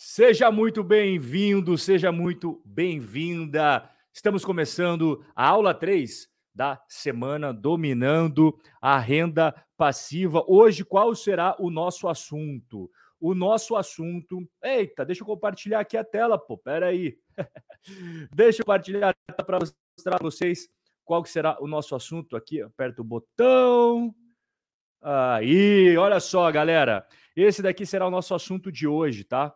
Seja muito bem-vindo, seja muito bem-vinda. Estamos começando a aula 3 da semana dominando a renda passiva. Hoje, qual será o nosso assunto? O nosso assunto. Eita, deixa eu compartilhar aqui a tela, pô. Pera aí. deixa eu compartilhar para mostrar para vocês qual que será o nosso assunto aqui. Aperta o botão. Aí, olha só, galera. Esse daqui será o nosso assunto de hoje, tá?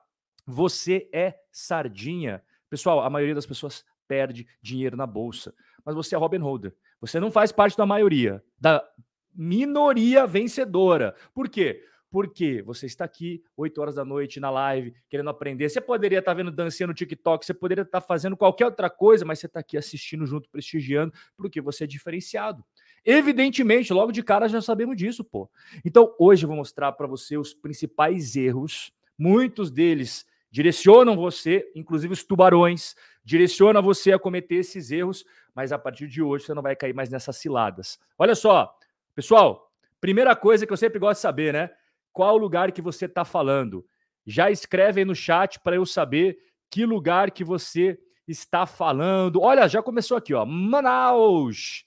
Você é sardinha. Pessoal, a maioria das pessoas perde dinheiro na bolsa, mas você é Robin Holder. Você não faz parte da maioria, da minoria vencedora. Por quê? Porque você está aqui 8 horas da noite na live, querendo aprender. Você poderia estar vendo dancinha no TikTok, você poderia estar fazendo qualquer outra coisa, mas você está aqui assistindo junto, prestigiando, porque você é diferenciado. Evidentemente, logo de cara já sabemos disso, pô. Então, hoje eu vou mostrar para você os principais erros, muitos deles direcionam você, inclusive os tubarões, direciona você a cometer esses erros, mas a partir de hoje você não vai cair mais nessas ciladas. Olha só, pessoal, primeira coisa que eu sempre gosto de saber, né? Qual lugar que você está falando? Já escreve aí no chat para eu saber que lugar que você está falando. Olha, já começou aqui, ó. Manaus,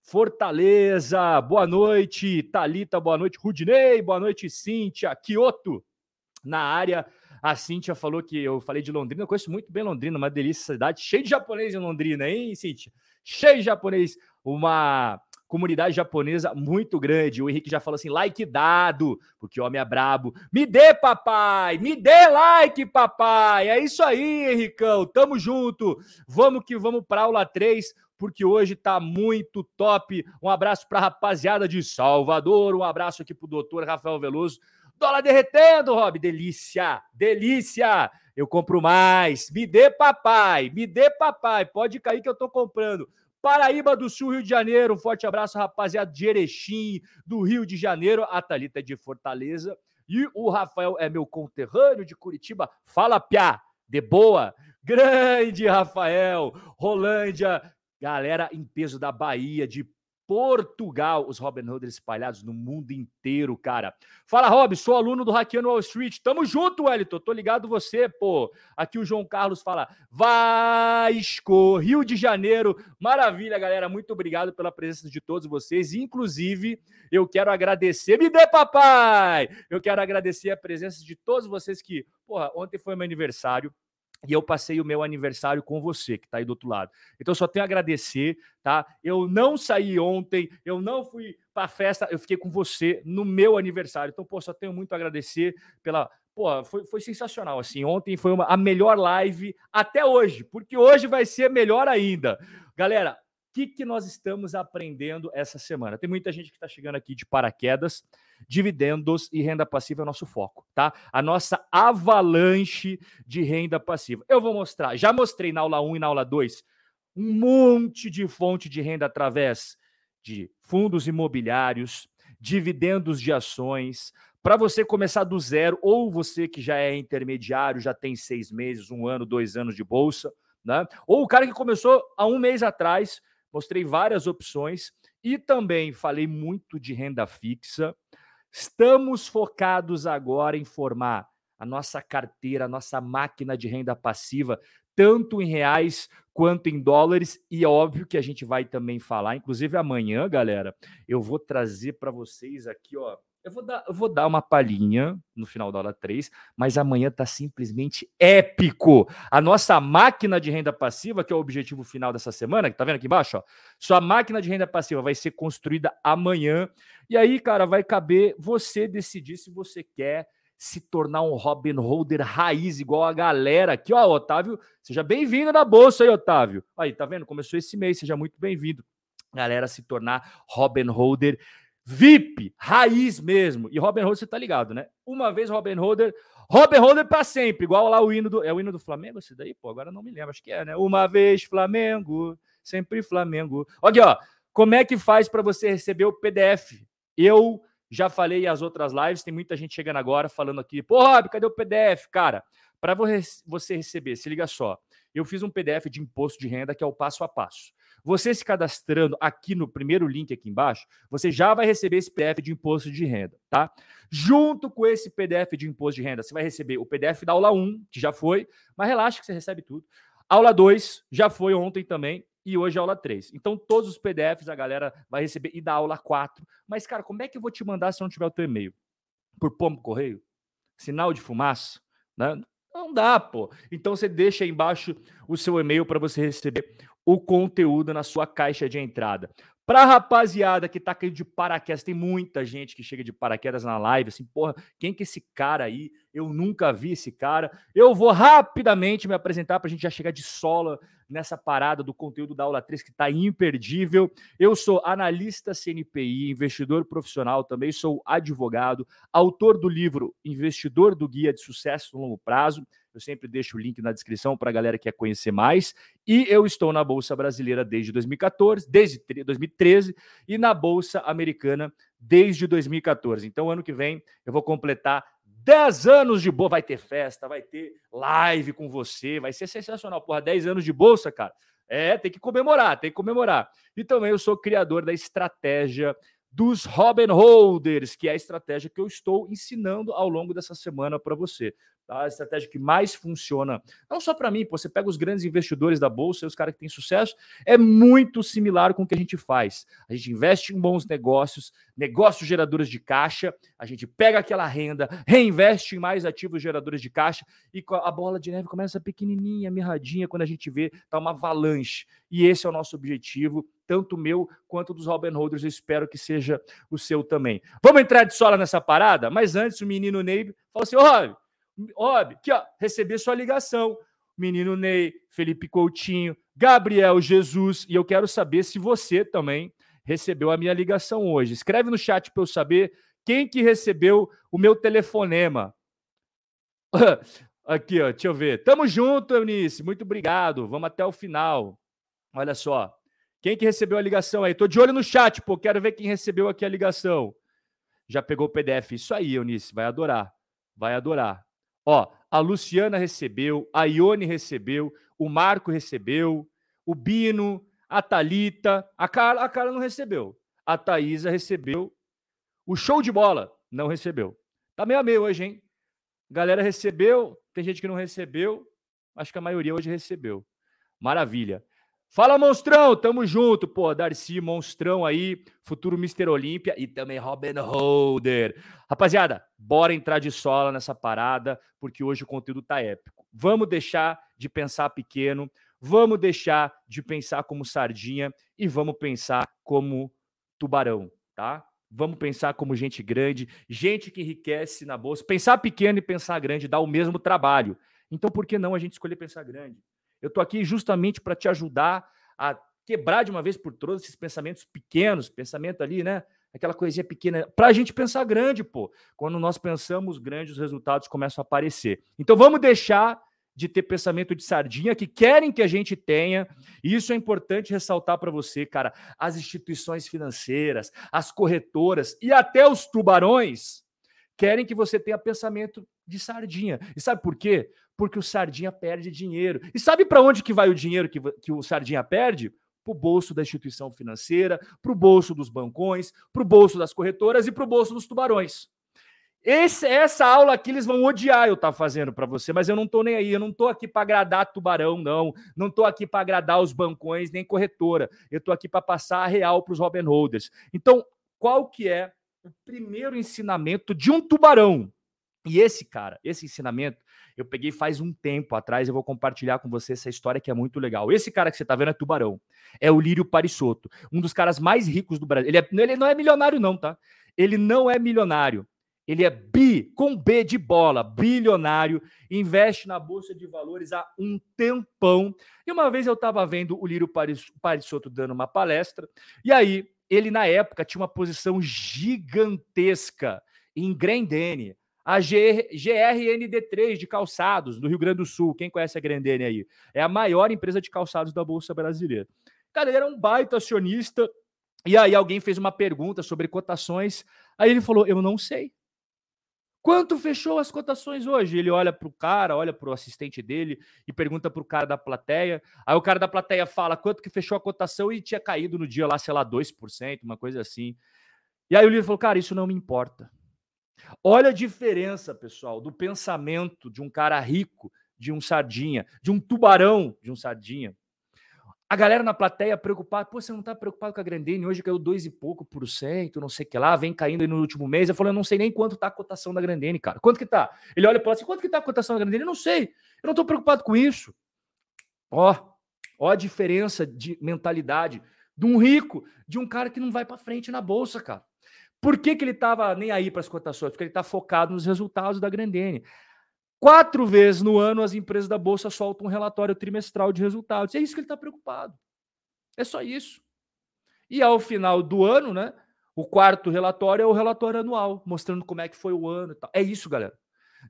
Fortaleza, boa noite. Talita, boa noite. Rudinei, boa noite. Cíntia, Kyoto, na área. A Cíntia falou que eu falei de Londrina, eu conheço muito bem Londrina, uma delícia cidade, cheio de japonês em Londrina, hein, Cíntia? Cheio de japonês, uma comunidade japonesa muito grande. O Henrique já falou assim: like dado, porque homem é brabo. Me dê, papai! Me dê like, papai! É isso aí, Henricão. Tamo junto. Vamos que vamos para aula 3, porque hoje tá muito top. Um abraço para a rapaziada de Salvador, um abraço aqui pro doutor Rafael Veloso. Dólar derretendo, Rob. Delícia, delícia. Eu compro mais. Me dê, papai. Me dê, papai. Pode cair que eu tô comprando. Paraíba do Sul, Rio de Janeiro. Um forte abraço, rapaziada de Erechim, do Rio de Janeiro. A Thalita é de Fortaleza. E o Rafael é meu conterrâneo de Curitiba. Fala, Piá. De boa. Grande Rafael. Rolândia. Galera em peso da Bahia, de Portugal, os Robin Hooders espalhados no mundo inteiro, cara. Fala, Rob, sou aluno do Hackeando Wall Street. Tamo junto, Wellington. Tô ligado você, pô. Aqui o João Carlos fala: Vasco, Rio de Janeiro. Maravilha, galera. Muito obrigado pela presença de todos vocês. Inclusive, eu quero agradecer. Me dê, papai! Eu quero agradecer a presença de todos vocês que, porra, ontem foi meu aniversário e eu passei o meu aniversário com você, que está aí do outro lado. Então, só tenho a agradecer, tá? Eu não saí ontem, eu não fui para festa, eu fiquei com você no meu aniversário. Então, pô, só tenho muito a agradecer pela. Pô, foi, foi sensacional, assim. Ontem foi uma, a melhor live até hoje, porque hoje vai ser melhor ainda. Galera, que, que nós estamos aprendendo essa semana? Tem muita gente que está chegando aqui de paraquedas. Dividendos e renda passiva é o nosso foco, tá? A nossa avalanche de renda passiva. Eu vou mostrar, já mostrei na aula 1 e na aula 2 um monte de fonte de renda através de fundos imobiliários, dividendos de ações, para você começar do zero, ou você que já é intermediário, já tem seis meses, um ano, dois anos de bolsa, né? Ou o cara que começou há um mês atrás mostrei várias opções e também falei muito de renda fixa. Estamos focados agora em formar a nossa carteira, a nossa máquina de renda passiva, tanto em reais quanto em dólares, e é óbvio que a gente vai também falar, inclusive amanhã, galera, eu vou trazer para vocês aqui, ó, eu vou dar, eu vou dar uma palhinha no final da aula 3, mas amanhã tá simplesmente épico. A nossa máquina de renda passiva, que é o objetivo final dessa semana, que tá vendo aqui embaixo, ó, sua máquina de renda passiva vai ser construída amanhã. E aí, cara, vai caber você decidir se você quer se tornar um Robin Holder raiz, igual a galera aqui, ó, Otávio. Seja bem-vindo na bolsa aí, Otávio. Aí, tá vendo? Começou esse mês, seja muito bem-vindo. Galera, se tornar Robin Holder VIP, raiz mesmo. E Robin Hood, você tá ligado, né? Uma vez Robin Hood, Robin Hood para sempre, igual lá o hino do. É o hino do Flamengo esse daí? Pô, agora não me lembro, acho que é, né? Uma vez Flamengo, sempre Flamengo. Aqui, ó. Como é que faz para você receber o PDF? Eu já falei as outras lives, tem muita gente chegando agora falando aqui, pô, Rob, cadê o PDF? Cara, para você receber, se liga só. Eu fiz um PDF de imposto de renda que é o passo a passo. Você se cadastrando aqui no primeiro link aqui embaixo, você já vai receber esse PDF de imposto de renda, tá? Junto com esse PDF de imposto de renda, você vai receber o PDF da aula 1, que já foi, mas relaxa que você recebe tudo. Aula 2 já foi ontem também, e hoje é aula 3. Então, todos os PDFs a galera vai receber e da aula 4. Mas, cara, como é que eu vou te mandar se não tiver o teu e-mail? Por pombo correio? Sinal de fumaça? Né? Não dá, pô. Então você deixa aí embaixo o seu e-mail para você receber o conteúdo na sua caixa de entrada. Pra rapaziada que tá caindo de paraquedas, tem muita gente que chega de paraquedas na live, assim, porra, quem que é esse cara aí? Eu nunca vi esse cara. Eu vou rapidamente me apresentar pra gente já chegar de sola nessa parada do conteúdo da aula 3 que tá imperdível. Eu sou analista CNPI, investidor profissional, também sou advogado, autor do livro Investidor do Guia de Sucesso no Longo Prazo. Eu sempre deixo o link na descrição para a galera que quer conhecer mais. E eu estou na Bolsa Brasileira desde 2014, desde 2013, e na Bolsa Americana desde 2014. Então, ano que vem, eu vou completar 10 anos de bolsa. Vai ter festa, vai ter live com você, vai ser sensacional. Porra, 10 anos de bolsa, cara. É, tem que comemorar, tem que comemorar. E também eu sou criador da estratégia dos Robin Holders, que é a estratégia que eu estou ensinando ao longo dessa semana para você. Tá? A estratégia que mais funciona, não só para mim, pô, você pega os grandes investidores da bolsa e os caras que têm sucesso, é muito similar com o que a gente faz. A gente investe em bons negócios, negócios geradores de caixa, a gente pega aquela renda, reinveste em mais ativos geradores de caixa e a bola de neve começa pequenininha, mirradinha, quando a gente vê, tá uma avalanche. E esse é o nosso objetivo, tanto meu quanto dos Robin Holders. Eu espero que seja o seu também. Vamos entrar de sola nessa parada? Mas antes, o menino Ney falou assim: Ó, Óbvio, aqui, ó, receber sua ligação. Menino Ney, Felipe Coutinho, Gabriel Jesus, e eu quero saber se você também recebeu a minha ligação hoje. Escreve no chat para eu saber quem que recebeu o meu telefonema. Aqui, ó, deixa eu ver. Tamo junto, Eunice. Muito obrigado. Vamos até o final. Olha só. Quem que recebeu a ligação aí? Tô de olho no chat, pô. Quero ver quem recebeu aqui a ligação. Já pegou o PDF? Isso aí, Eunice. Vai adorar. Vai adorar. Ó, a Luciana recebeu, a Ione recebeu, o Marco recebeu, o Bino, a Talita, a Carla, a Carla não recebeu. A Thaisa recebeu. O show de bola não recebeu. Tá meio a meio hoje, hein? Galera recebeu, tem gente que não recebeu. Acho que a maioria hoje recebeu. Maravilha. Fala, monstrão, tamo junto, pô, Darcy, monstrão aí, futuro Mr. Olímpia e também Robin Holder. Rapaziada, bora entrar de sola nessa parada, porque hoje o conteúdo tá épico. Vamos deixar de pensar pequeno, vamos deixar de pensar como sardinha e vamos pensar como tubarão, tá? Vamos pensar como gente grande, gente que enriquece na bolsa. Pensar pequeno e pensar grande dá o mesmo trabalho. Então, por que não a gente escolher pensar grande? Eu estou aqui justamente para te ajudar a quebrar de uma vez por todas esses pensamentos pequenos, pensamento ali, né? Aquela coisinha pequena, para a gente pensar grande, pô. Quando nós pensamos grande, os resultados começam a aparecer. Então vamos deixar de ter pensamento de sardinha que querem que a gente tenha. E isso é importante ressaltar para você, cara. As instituições financeiras, as corretoras e até os tubarões querem que você tenha pensamento de sardinha. E sabe por quê? Porque o sardinha perde dinheiro. E sabe para onde que vai o dinheiro que, que o sardinha perde? Para o bolso da instituição financeira, para o bolso dos bancões, para o bolso das corretoras e para o bolso dos tubarões. Esse, essa aula aqui eles vão odiar eu estar tá fazendo para você, mas eu não estou nem aí, eu não estou aqui para agradar tubarão, não. Não estou aqui para agradar os bancões nem corretora. Eu estou aqui para passar a real para os Robin Holders. Então, qual que é o primeiro ensinamento de um tubarão? E esse cara, esse ensinamento, eu peguei faz um tempo atrás, eu vou compartilhar com você essa história que é muito legal. Esse cara que você tá vendo é tubarão. É o Lírio Parisotto, um dos caras mais ricos do Brasil. Ele, é, ele não é milionário não, tá? Ele não é milionário. Ele é bi, com B de bola, bilionário, investe na bolsa de valores há um tempão. E uma vez eu estava vendo o Lírio Parisotto dando uma palestra, e aí ele na época tinha uma posição gigantesca em Grendene, a GRND3 de calçados do Rio Grande do Sul. Quem conhece a Grendene aí? É a maior empresa de calçados da Bolsa Brasileira. Cara, ele era um baita acionista. E aí alguém fez uma pergunta sobre cotações. Aí ele falou: Eu não sei. Quanto fechou as cotações hoje? Ele olha para o cara, olha para o assistente dele e pergunta para o cara da plateia. Aí o cara da plateia fala quanto que fechou a cotação e tinha caído no dia lá, sei lá, 2%, uma coisa assim. E aí o líder falou: Cara, isso não me importa. Olha a diferença, pessoal, do pensamento de um cara rico, de um sardinha, de um tubarão de um sardinha, a galera na plateia preocupada, pô, você não tá preocupado com a Grandene? Hoje caiu dois e pouco por cento, não sei o que lá, vem caindo no último mês. Eu falei, eu não sei nem quanto tá a cotação da Grandene, cara. Quanto que tá? Ele olha e fala assim, quanto que tá a cotação da Grandene? Eu não sei, eu não tô preocupado com isso. Ó, ó a diferença de mentalidade de um rico, de um cara que não vai para frente na bolsa, cara. Por que, que ele tava nem aí para as cotações? Porque ele tá focado nos resultados da Grandene. Quatro vezes no ano as empresas da Bolsa soltam um relatório trimestral de resultados. é isso que ele está preocupado. É só isso. E ao final do ano, né? O quarto relatório é o relatório anual, mostrando como é que foi o ano. É isso, galera.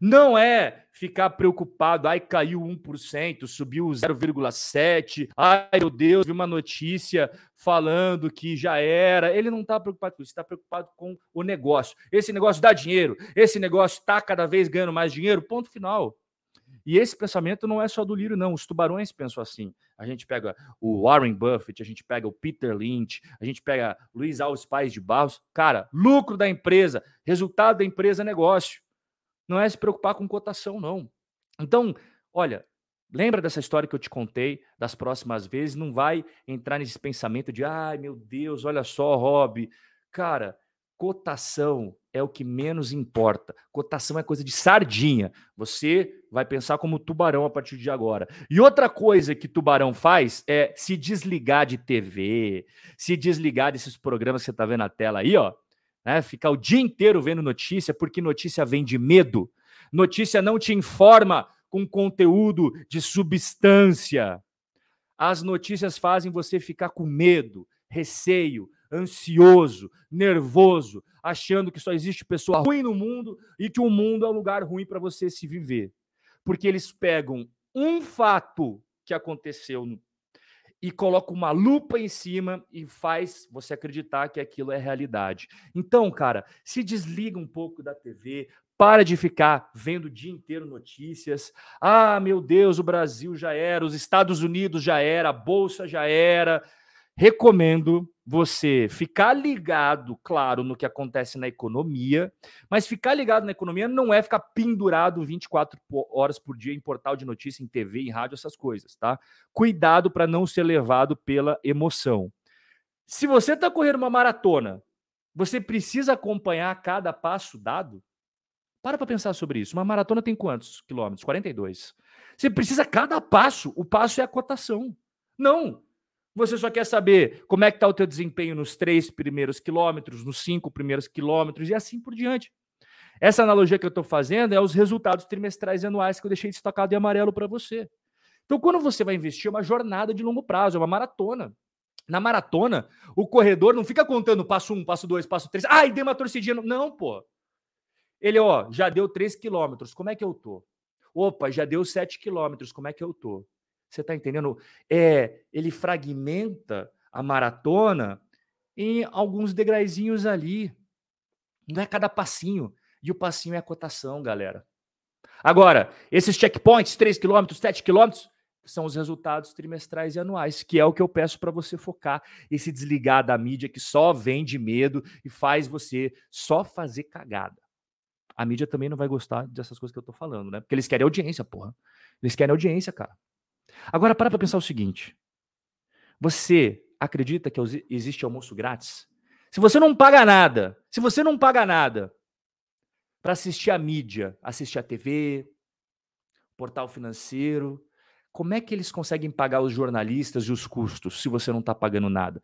Não é ficar preocupado, ai, caiu 1%, subiu 0,7%, ai, meu Deus, vi uma notícia falando que já era. Ele não está preocupado com isso, está preocupado com o negócio. Esse negócio dá dinheiro, esse negócio está cada vez ganhando mais dinheiro, ponto final. E esse pensamento não é só do Lírio, não. Os tubarões pensam assim. A gente pega o Warren Buffett, a gente pega o Peter Lynch, a gente pega Luiz Alves Pais de Barros. Cara, lucro da empresa, resultado da empresa, negócio não é se preocupar com cotação, não. Então, olha, lembra dessa história que eu te contei das próximas vezes? Não vai entrar nesse pensamento de, ai meu Deus, olha só, Rob. Cara, cotação é o que menos importa. Cotação é coisa de sardinha. Você vai pensar como tubarão a partir de agora. E outra coisa que tubarão faz é se desligar de TV, se desligar desses programas que você está vendo na tela aí, ó né? Ficar o dia inteiro vendo notícia, porque notícia vem de medo. Notícia não te informa com conteúdo de substância. As notícias fazem você ficar com medo, receio, ansioso, nervoso, achando que só existe pessoa ruim no mundo e que o mundo é um lugar ruim para você se viver. Porque eles pegam um fato que aconteceu e coloca uma lupa em cima e faz você acreditar que aquilo é realidade. Então, cara, se desliga um pouco da TV, para de ficar vendo o dia inteiro notícias. Ah, meu Deus, o Brasil já era, os Estados Unidos já era, a bolsa já era. Recomendo você ficar ligado, claro, no que acontece na economia, mas ficar ligado na economia não é ficar pendurado 24 horas por dia em portal de notícia, em TV, em rádio, essas coisas, tá? Cuidado para não ser levado pela emoção. Se você está correndo uma maratona, você precisa acompanhar cada passo dado? Para para pensar sobre isso. Uma maratona tem quantos quilômetros? 42. Você precisa cada passo. O passo é a cotação. Não. Você só quer saber como é que está o teu desempenho nos três primeiros quilômetros, nos cinco primeiros quilômetros e assim por diante. Essa analogia que eu estou fazendo é os resultados trimestrais e anuais que eu deixei destacado em amarelo para você. Então, quando você vai investir, é uma jornada de longo prazo, é uma maratona. Na maratona, o corredor não fica contando passo um, passo dois, passo três. Ai, dei uma torcidinha. Não, pô. Ele, ó, já deu três quilômetros, como é que eu tô? Opa, já deu sete quilômetros, como é que eu tô? Você está entendendo? É, ele fragmenta a maratona em alguns degraizinhos ali. Não é cada passinho. E o passinho é a cotação, galera. Agora, esses checkpoints, 3 km, 7 km, são os resultados trimestrais e anuais, que é o que eu peço para você focar e se desligar da mídia que só vende medo e faz você só fazer cagada. A mídia também não vai gostar dessas coisas que eu tô falando, né? Porque eles querem audiência, porra. Eles querem audiência, cara. Agora, para para pensar o seguinte: você acredita que existe almoço grátis? Se você não paga nada, se você não paga nada para assistir a mídia, assistir a TV, portal financeiro, como é que eles conseguem pagar os jornalistas e os custos se você não está pagando nada?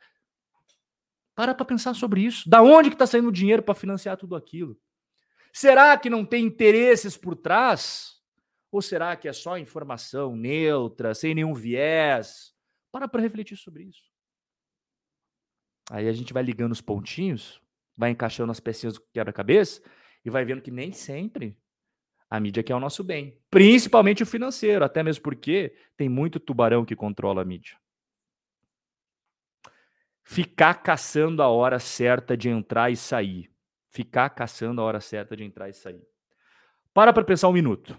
Para para pensar sobre isso. Da onde que está saindo o dinheiro para financiar tudo aquilo? Será que não tem interesses por trás? Ou será que é só informação neutra, sem nenhum viés? Para para refletir sobre isso. Aí a gente vai ligando os pontinhos, vai encaixando as pecinhas do quebra-cabeça e vai vendo que nem sempre a mídia quer o nosso bem, principalmente o financeiro, até mesmo porque tem muito tubarão que controla a mídia. Ficar caçando a hora certa de entrar e sair. Ficar caçando a hora certa de entrar e sair. Para para pensar um minuto.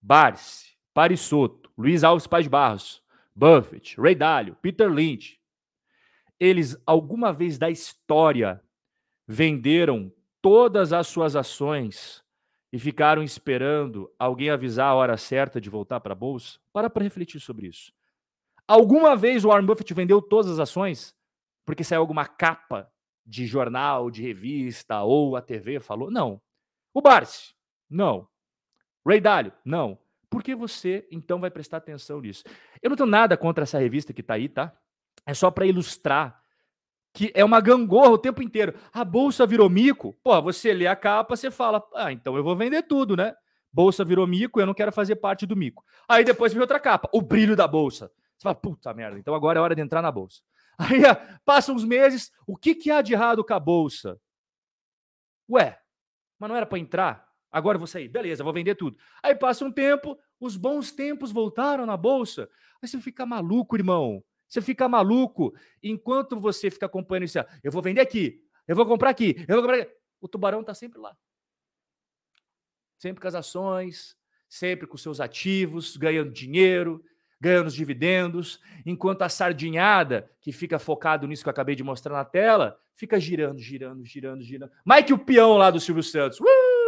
Barsi, Parisotto, Luiz Alves Paz Barros, Buffett, Ray Dalio, Peter Lynch, eles alguma vez da história venderam todas as suas ações e ficaram esperando alguém avisar a hora certa de voltar para a bolsa? Para para refletir sobre isso. Alguma vez o Warren Buffett vendeu todas as ações porque saiu alguma capa de jornal, de revista ou a TV falou? Não. O Barsi? Não. Ray Dalio? Não. Por que você então vai prestar atenção nisso? Eu não tenho nada contra essa revista que está aí, tá? É só para ilustrar que é uma gangorra o tempo inteiro. A bolsa virou mico. Pô, você lê a capa, você fala, ah, então eu vou vender tudo, né? Bolsa virou mico, eu não quero fazer parte do mico. Aí depois vem outra capa, o brilho da bolsa. Você fala, puta merda, então agora é hora de entrar na bolsa. Aí passam uns meses, o que, que há de errado com a bolsa? Ué, mas não era para entrar? Agora eu vou sair, beleza, vou vender tudo. Aí passa um tempo, os bons tempos voltaram na bolsa. Aí você fica maluco, irmão. Você fica maluco enquanto você fica acompanhando isso. Eu vou vender aqui, eu vou comprar aqui, eu vou comprar aqui. O tubarão está sempre lá. Sempre com as ações, sempre com seus ativos, ganhando dinheiro, ganhando os dividendos, enquanto a sardinhada, que fica focado nisso que eu acabei de mostrar na tela, fica girando, girando, girando, girando. Que o peão lá do Silvio Santos. Uh!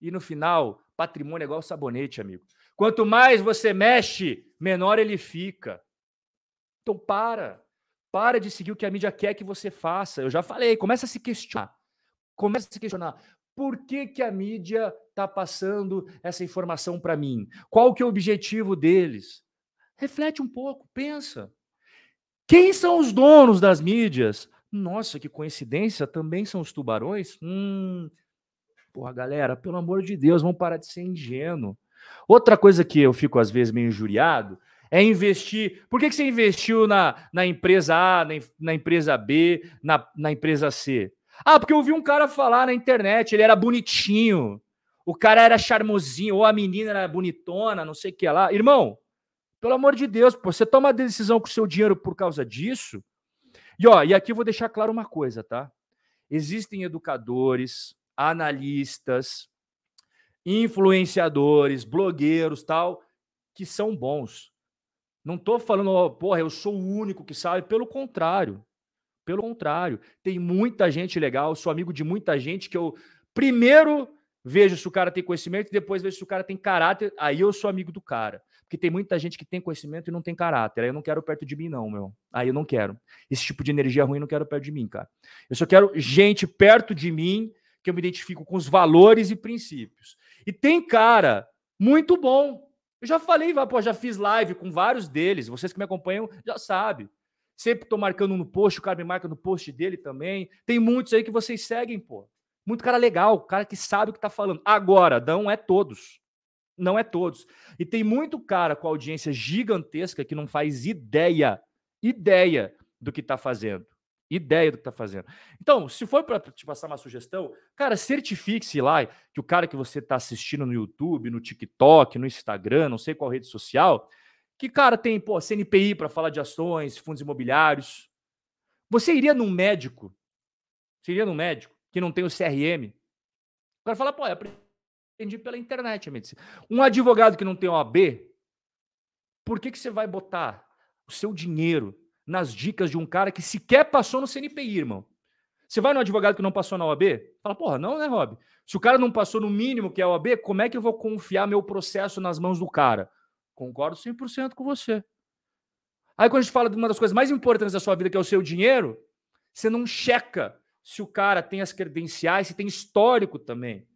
E no final, patrimônio é igual sabonete, amigo. Quanto mais você mexe, menor ele fica. Então para. Para de seguir o que a mídia quer que você faça. Eu já falei, começa a se questionar. Começa a se questionar. Por que, que a mídia está passando essa informação para mim? Qual que é o objetivo deles? Reflete um pouco, pensa. Quem são os donos das mídias? Nossa, que coincidência, também são os tubarões? Hum, porra, galera, pelo amor de Deus, vamos parar de ser ingênuo. Outra coisa que eu fico às vezes meio injuriado é investir. Por que, que você investiu na, na empresa A, na, na empresa B, na, na empresa C? Ah, porque eu vi um cara falar na internet, ele era bonitinho, o cara era charmosinho, ou a menina era bonitona, não sei o que lá. Irmão, pelo amor de Deus, pô, você toma decisão com o seu dinheiro por causa disso. E ó, e aqui eu vou deixar claro uma coisa, tá? Existem educadores, analistas, influenciadores, blogueiros, tal, que são bons. Não estou falando, oh, porra, eu sou o único que sabe. Pelo contrário. Pelo contrário. Tem muita gente legal, sou amigo de muita gente que eu primeiro vejo se o cara tem conhecimento e depois vejo se o cara tem caráter. Aí eu sou amigo do cara. Porque tem muita gente que tem conhecimento e não tem caráter. Aí eu não quero perto de mim, não, meu. Aí eu não quero. Esse tipo de energia ruim eu não quero perto de mim, cara. Eu só quero gente perto de mim que eu me identifico com os valores e princípios. E tem cara muito bom eu já falei, pô, já fiz live com vários deles. Vocês que me acompanham já sabem. Sempre estou marcando no post, o cara me marca no post dele também. Tem muitos aí que vocês seguem, pô. Muito cara legal, cara que sabe o que está falando. Agora, não é todos. Não é todos. E tem muito cara com audiência gigantesca que não faz ideia, ideia do que está fazendo ideia do que está fazendo. Então, se for para te passar uma sugestão, cara, certifique-se lá que o cara que você está assistindo no YouTube, no TikTok, no Instagram, não sei qual rede social, que, cara, tem pô, CNPI para falar de ações, fundos imobiliários. Você iria num médico? Você iria num médico que não tem o CRM? O cara fala, pô, eu aprendi pela internet a medicina. Um advogado que não tem OAB, por que, que você vai botar o seu dinheiro nas dicas de um cara que sequer passou no CNPI, irmão. Você vai no advogado que não passou na OAB? Fala, porra, não, né, Rob? Se o cara não passou no mínimo que é a OAB, como é que eu vou confiar meu processo nas mãos do cara? Concordo 100% com você. Aí quando a gente fala de uma das coisas mais importantes da sua vida, que é o seu dinheiro, você não checa se o cara tem as credenciais, se tem histórico também.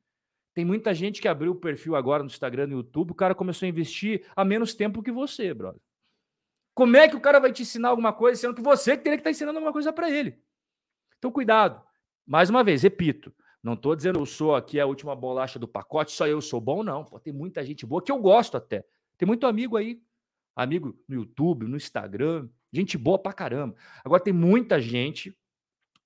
Tem muita gente que abriu o perfil agora no Instagram e no YouTube, o cara começou a investir há menos tempo que você, brother. Como é que o cara vai te ensinar alguma coisa, sendo que você que teria que estar tá ensinando alguma coisa para ele? Então, cuidado. Mais uma vez, repito, não estou dizendo eu sou aqui a última bolacha do pacote, só eu sou bom, não. Pô, tem muita gente boa que eu gosto até. Tem muito amigo aí, amigo no YouTube, no Instagram, gente boa pra caramba. Agora tem muita gente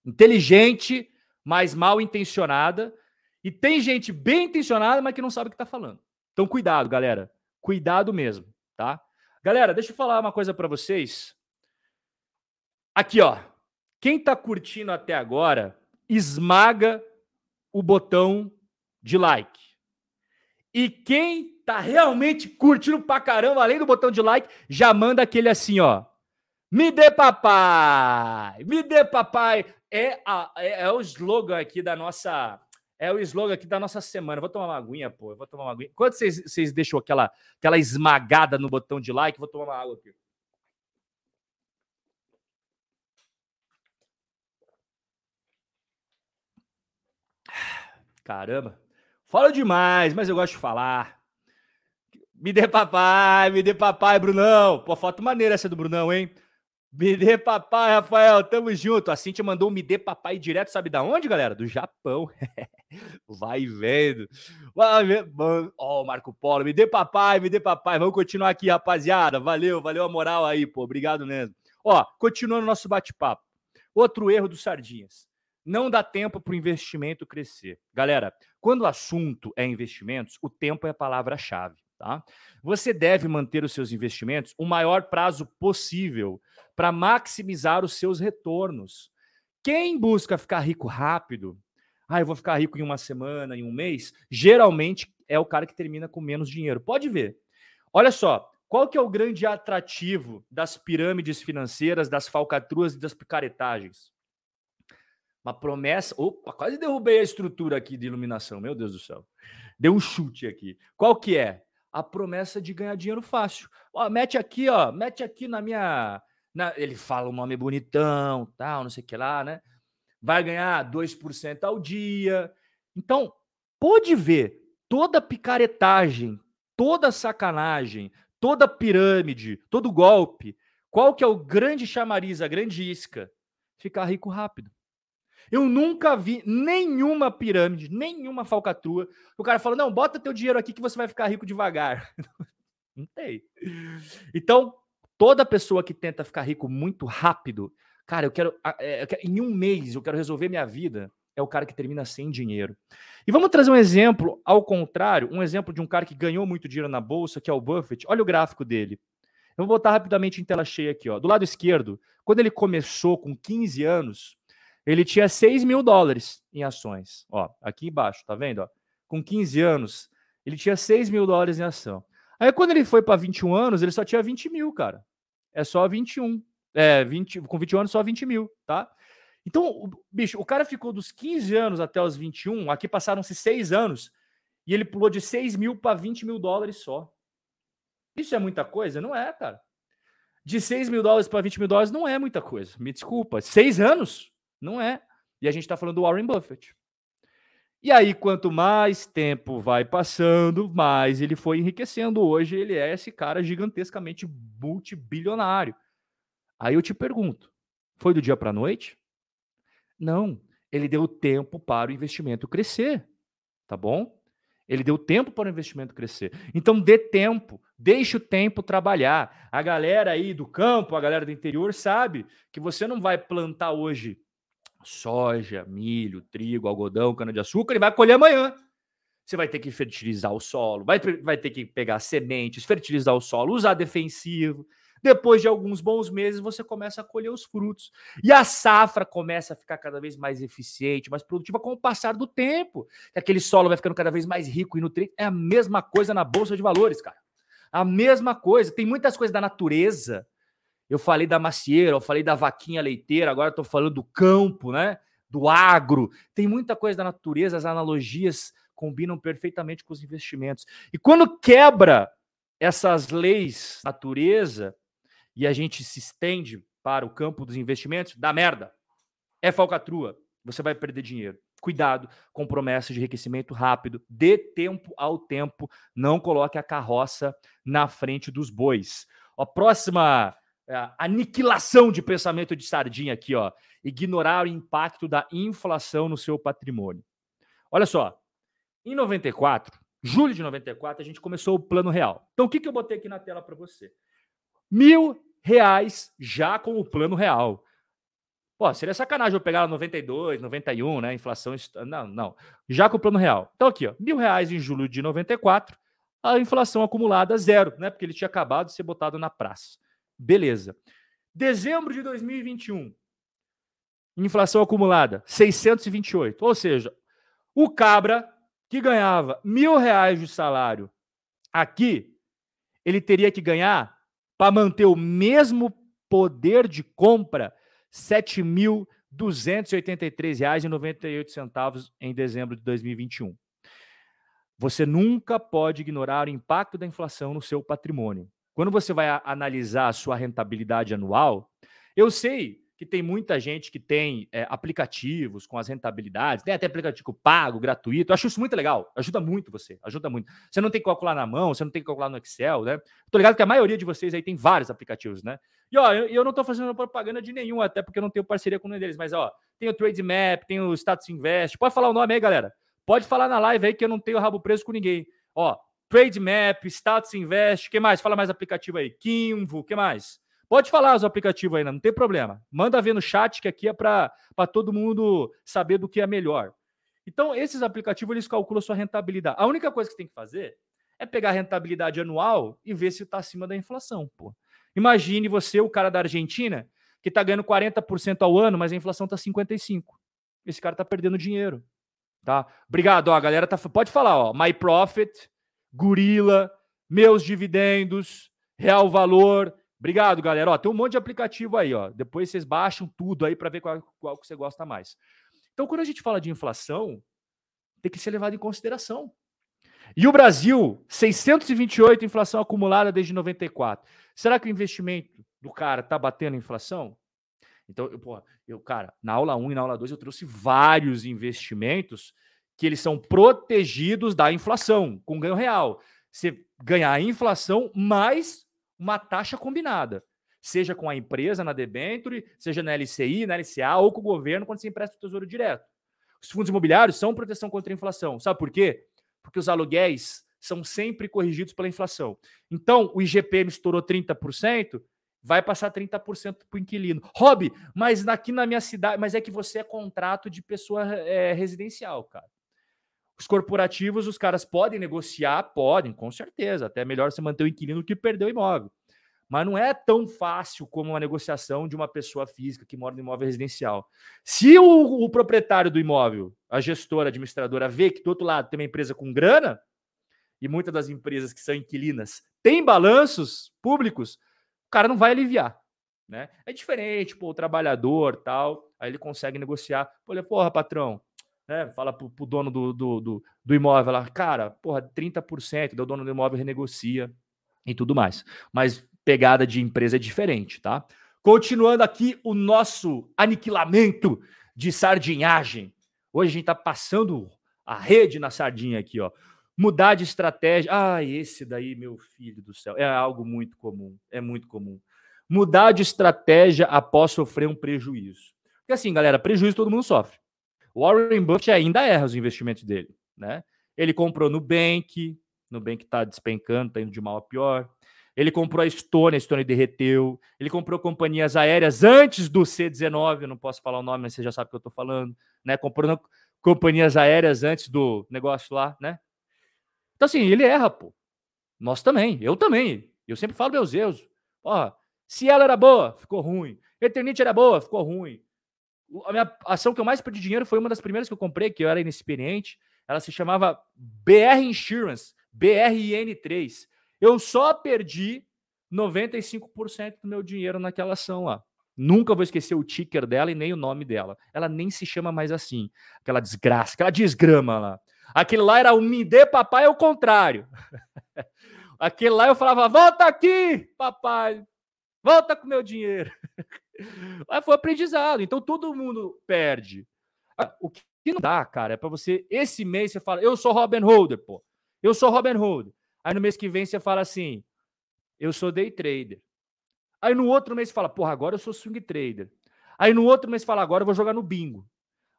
inteligente, mas mal intencionada, e tem gente bem intencionada, mas que não sabe o que está falando. Então, cuidado, galera. Cuidado mesmo, tá? Galera, deixa eu falar uma coisa para vocês. Aqui, ó. Quem está curtindo até agora, esmaga o botão de like. E quem tá realmente curtindo pra caramba, além do botão de like, já manda aquele assim, ó. Me dê papai! Me dê papai! É, a, é, é o slogan aqui da nossa. É o slogan aqui da nossa semana. Vou tomar uma aguinha, pô. Vou tomar uma aguinha. Quando vocês, vocês deixam aquela, aquela esmagada no botão de like, vou tomar uma água aqui. Caramba. Fala demais, mas eu gosto de falar. Me dê papai, me dê papai, Brunão. Pô, foto maneira essa do Brunão, hein? Me dê papai, Rafael, tamo junto. A Cintia mandou um me dê papai direto, sabe da onde, galera? Do Japão. Vai vendo. Vai vendo. Ó, oh, Marco Polo, me dê papai, me dê papai. Vamos continuar aqui, rapaziada. Valeu, valeu a moral aí, pô. Obrigado mesmo. Ó, continuando nosso bate-papo. Outro erro dos Sardinhas. Não dá tempo para o investimento crescer. Galera, quando o assunto é investimentos, o tempo é a palavra-chave. Tá? Você deve manter os seus investimentos o maior prazo possível para maximizar os seus retornos. Quem busca ficar rico rápido, ah, eu vou ficar rico em uma semana, em um mês, geralmente é o cara que termina com menos dinheiro. Pode ver. Olha só, qual que é o grande atrativo das pirâmides financeiras, das falcatruas e das picaretagens? Uma promessa. Opa, quase derrubei a estrutura aqui de iluminação, meu Deus do céu. Deu um chute aqui. Qual que é? A promessa de ganhar dinheiro fácil. Ó, mete aqui, ó, mete aqui na minha na, ele fala um nome bonitão, tal, não sei o que lá, né? Vai ganhar 2% ao dia. Então, pode ver toda picaretagem, toda sacanagem, toda pirâmide, todo golpe. Qual que é o grande chamariz, a grande isca? Ficar rico rápido. Eu nunca vi nenhuma pirâmide, nenhuma falcatrua. O cara fala: não, bota teu dinheiro aqui que você vai ficar rico devagar. Não tem. Então, Toda pessoa que tenta ficar rico muito rápido, cara, eu quero, é, eu quero, em um mês eu quero resolver minha vida, é o cara que termina sem dinheiro. E vamos trazer um exemplo ao contrário, um exemplo de um cara que ganhou muito dinheiro na bolsa, que é o Buffett. Olha o gráfico dele. Eu vou botar rapidamente em tela cheia aqui, ó. Do lado esquerdo, quando ele começou com 15 anos, ele tinha 6 mil dólares em ações. Ó, aqui embaixo, tá vendo? Ó? Com 15 anos, ele tinha 6 mil dólares em ação. Aí quando ele foi para 21 anos, ele só tinha 20 mil, cara é só 21. É, 20, com 21 anos, só 20 mil, tá? Então, bicho, o cara ficou dos 15 anos até os 21, aqui passaram-se 6 anos, e ele pulou de 6 mil para 20 mil dólares só. Isso é muita coisa? Não é, cara. De 6 mil dólares para 20 mil dólares não é muita coisa. Me desculpa. 6 anos? Não é. E a gente está falando do Warren Buffett. E aí, quanto mais tempo vai passando, mais ele foi enriquecendo. Hoje ele é esse cara gigantescamente multibilionário. Aí eu te pergunto: foi do dia para a noite? Não. Ele deu tempo para o investimento crescer. Tá bom? Ele deu tempo para o investimento crescer. Então dê tempo, deixe o tempo trabalhar. A galera aí do campo, a galera do interior sabe que você não vai plantar hoje soja, milho, trigo, algodão, cana-de-açúcar, ele vai colher amanhã. Você vai ter que fertilizar o solo, vai, vai ter que pegar sementes, fertilizar o solo, usar defensivo. Depois de alguns bons meses, você começa a colher os frutos. E a safra começa a ficar cada vez mais eficiente, mais produtiva com o passar do tempo. Aquele solo vai ficando cada vez mais rico e nutriente. É a mesma coisa na Bolsa de Valores, cara. A mesma coisa. Tem muitas coisas da natureza eu falei da macieira, eu falei da vaquinha leiteira, agora estou falando do campo, né? Do agro. Tem muita coisa da natureza, as analogias combinam perfeitamente com os investimentos. E quando quebra essas leis natureza e a gente se estende para o campo dos investimentos, dá merda. É falcatrua. Você vai perder dinheiro. Cuidado com promessas de enriquecimento rápido. Dê tempo ao tempo. Não coloque a carroça na frente dos bois. A próxima aniquilação de pensamento de sardinha aqui, ó. Ignorar o impacto da inflação no seu patrimônio. Olha só, em 94, julho de 94, a gente começou o plano real. Então, o que, que eu botei aqui na tela para você? Mil reais já com o plano real. Pô, seria sacanagem eu pegar 92, 91, né? Inflação. Não, não. Já com o plano real. Então, aqui, ó, mil reais em julho de 94, a inflação acumulada zero, né? Porque ele tinha acabado de ser botado na praça. Beleza. Dezembro de 2021, inflação acumulada 628. Ou seja, o cabra que ganhava mil reais de salário aqui, ele teria que ganhar, para manter o mesmo poder de compra, R$ 7.283,98 em dezembro de 2021. Você nunca pode ignorar o impacto da inflação no seu patrimônio. Quando você vai analisar a sua rentabilidade anual, eu sei que tem muita gente que tem é, aplicativos com as rentabilidades, tem até aplicativo pago, gratuito. Eu acho isso muito legal, ajuda muito você, ajuda muito. Você não tem que calcular na mão, você não tem que calcular no Excel, né? Tô ligado que a maioria de vocês aí tem vários aplicativos, né? E ó, eu, eu não tô fazendo propaganda de nenhum, até porque eu não tenho parceria com nenhum deles, mas ó, tem o Trade Map, tem o Status Invest. Pode falar o nome aí, galera. Pode falar na live aí que eu não tenho rabo preso com ninguém. Ó, Trade Map, Status Invest, que mais? Fala mais aplicativo aí. Kimvo, que mais? Pode falar os aplicativos ainda, não tem problema. Manda ver no chat que aqui é para todo mundo saber do que é melhor. Então, esses aplicativos eles calculam sua rentabilidade. A única coisa que tem que fazer é pegar a rentabilidade anual e ver se está acima da inflação. Pô. Imagine você, o cara da Argentina, que está ganhando 40% ao ano, mas a inflação está 55%. Esse cara está perdendo dinheiro. Tá? Obrigado, ó, a galera tá, pode falar, ó, My Profit, Gorila, meus dividendos, Real Valor, Obrigado, galera. Ó, tem um monte de aplicativo aí, ó. Depois vocês baixam tudo aí para ver qual, qual que você gosta mais. Então, quando a gente fala de inflação, tem que ser levado em consideração. E o Brasil, 628 inflação acumulada desde 94. Será que o investimento do cara tá batendo a inflação? Então, eu, porra, eu, cara, na aula 1 e na aula 2 eu trouxe vários investimentos que eles são protegidos da inflação, com ganho real. Você ganhar a inflação mais uma taxa combinada, seja com a empresa na debenture, seja na LCI, na LCA ou com o governo quando você empresta o tesouro direto. Os fundos imobiliários são proteção contra a inflação. Sabe por quê? Porque os aluguéis são sempre corrigidos pela inflação. Então, o IGPM estourou 30%, vai passar 30% para o inquilino. Rob, mas aqui na minha cidade, mas é que você é contrato de pessoa é, residencial, cara. Os corporativos, os caras podem negociar, podem, com certeza. Até melhor você manter o inquilino que perder o imóvel. Mas não é tão fácil como uma negociação de uma pessoa física que mora no imóvel residencial. Se o, o proprietário do imóvel, a gestora, a administradora, vê que do outro lado tem uma empresa com grana, e muitas das empresas que são inquilinas têm balanços públicos, o cara não vai aliviar. Né? É diferente, pô, o trabalhador tal, aí ele consegue negociar. Olha, porra, patrão, né? Fala pro, pro dono do, do, do, do, imóvel lá, cara, porra, 30%, o dono do imóvel renegocia e tudo mais. Mas pegada de empresa é diferente, tá? Continuando aqui o nosso aniquilamento de sardinhagem. Hoje a gente tá passando a rede na sardinha aqui, ó. Mudar de estratégia. Ah, esse daí, meu filho do céu, é algo muito comum. É muito comum. Mudar de estratégia após sofrer um prejuízo. Porque assim, galera, prejuízo todo mundo sofre. Warren Buffett ainda erra os investimentos dele, né? Ele comprou Nubank, Nubank está despencando, está indo de mal a pior. Ele comprou a Stone, a Stone derreteu. Ele comprou companhias aéreas antes do C19, eu não posso falar o nome, mas você já sabe o que eu estou falando, né? Comprou companhias aéreas antes do negócio lá, né? Então, assim, ele erra, pô. Nós também, eu também. Eu sempre falo meus erros. Ó, se ela era boa, ficou ruim. Eternite era boa, ficou ruim. A minha ação que eu mais perdi dinheiro foi uma das primeiras que eu comprei, que eu era inexperiente. Ela se chamava BR Insurance, BRN3. Eu só perdi 95% do meu dinheiro naquela ação lá. Nunca vou esquecer o ticker dela e nem o nome dela. Ela nem se chama mais assim. Aquela desgraça, aquela desgrama lá. Aquele lá era o me dê papai ao contrário. Aquele lá eu falava, volta aqui, papai. Volta com meu dinheiro. Mas foi aprendizado. Então todo mundo perde. Ah, o que não dá, cara, é para você. Esse mês você fala, eu sou Robin Holder, pô. Eu sou Robin Holder. Aí no mês que vem você fala assim, eu sou day trader. Aí no outro mês você fala, porra, agora eu sou swing trader. Aí no outro mês você fala, agora eu vou jogar no bingo.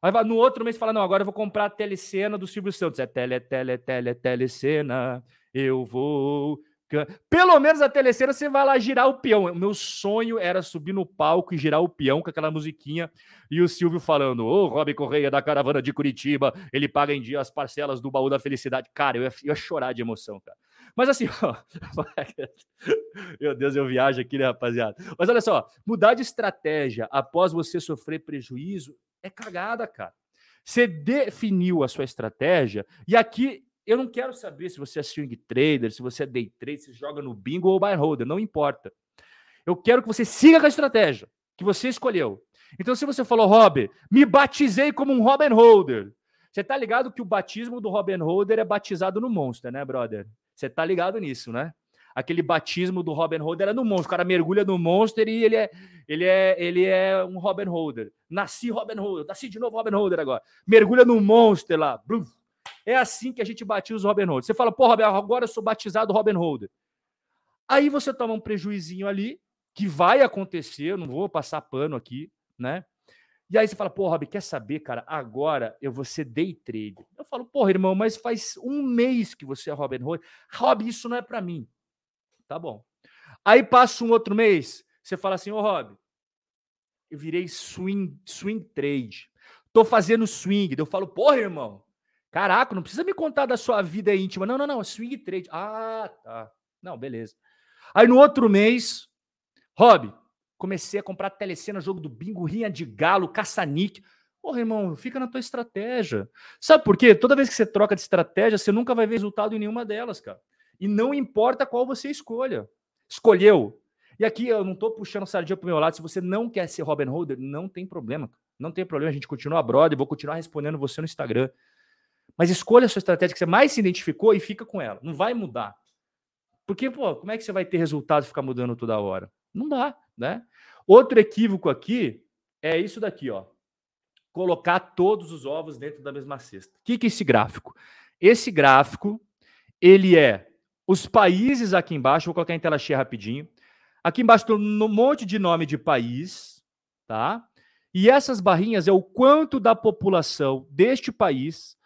Aí no outro mês você fala, não, agora eu vou comprar a telecena do Silvio Santos. É tele, tele, tele, telecena. Eu vou pelo menos a telecena você vai lá girar o peão. O meu sonho era subir no palco e girar o peão com aquela musiquinha e o Silvio falando: Ô, oh, Rob Correia da caravana de Curitiba, ele paga em dia as parcelas do baú da felicidade. Cara, eu ia, eu ia chorar de emoção, cara. Mas assim, ó, meu Deus, eu viajo aqui, né, rapaziada? Mas olha só, mudar de estratégia após você sofrer prejuízo é cagada, cara. Você definiu a sua estratégia e aqui eu não quero saber se você é swing trader, se você é day trader, se joga no bingo ou buy holder, não importa. Eu quero que você siga com a estratégia que você escolheu. Então, se você falou, Rob, me batizei como um Robin Holder. Você tá ligado que o batismo do Robin Holder é batizado no Monster, né, brother? Você tá ligado nisso, né? Aquele batismo do Robin Holder era no Monster. O cara mergulha no Monster e ele é, ele é, ele é um Robin Holder. Nasci Robin Holder, nasci de novo Robin Holder agora. Mergulha no Monster lá. É assim que a gente batiza os Robin Holder. Você fala, pô, Robin, agora eu sou batizado Robin Holder. Aí você toma um prejuizinho ali, que vai acontecer, não vou passar pano aqui, né? E aí você fala, pô, Rob, quer saber, cara? Agora eu vou ser day trade. Eu falo, porra, irmão, mas faz um mês que você é Robin Hood. Rob, isso não é para mim. Tá bom. Aí passa um outro mês, você fala assim, ô Rob, eu virei swing, swing trade. Tô fazendo swing. Eu falo, porra, irmão, caraca, não precisa me contar da sua vida íntima. Não, não, não, swing trade. Ah, tá. Não, beleza. Aí no outro mês, Rob, comecei a comprar telecena, jogo do bingo, rinha de galo, caça-nique. Porra, irmão, fica na tua estratégia. Sabe por quê? Toda vez que você troca de estratégia, você nunca vai ver resultado em nenhuma delas, cara. E não importa qual você escolha. Escolheu. E aqui eu não tô puxando sardinha pro meu lado. Se você não quer ser Robin Holder, não tem problema. Não tem problema, a gente continua brother, vou continuar respondendo você no Instagram. Mas escolha a sua estratégia que você mais se identificou e fica com ela. Não vai mudar. Porque, pô, como é que você vai ter resultado ficar mudando toda hora? Não dá, né? Outro equívoco aqui é isso daqui, ó. Colocar todos os ovos dentro da mesma cesta. O que, que é esse gráfico? Esse gráfico, ele é os países aqui embaixo, vou colocar em tela cheia rapidinho. Aqui embaixo tem um monte de nome de país, tá? E essas barrinhas é o quanto da população deste país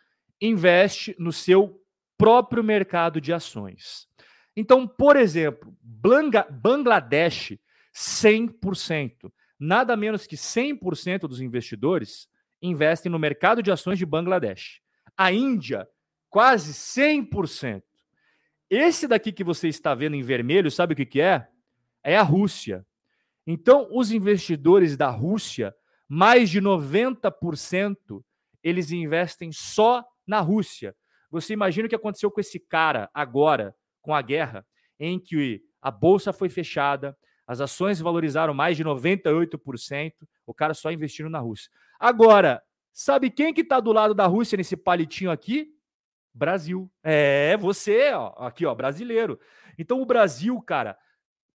investe no seu próprio mercado de ações. Então, por exemplo, Bangladesh, 100%. Nada menos que 100% dos investidores investem no mercado de ações de Bangladesh. A Índia, quase 100%. Esse daqui que você está vendo em vermelho, sabe o que, que é? É a Rússia. Então, os investidores da Rússia, mais de 90%, eles investem só na Rússia. Você imagina o que aconteceu com esse cara agora, com a guerra, em que a bolsa foi fechada, as ações valorizaram mais de 98%, o cara só investindo na Rússia. Agora, sabe quem que está do lado da Rússia nesse palitinho aqui? Brasil. É, você, ó, aqui, ó, brasileiro. Então o Brasil, cara,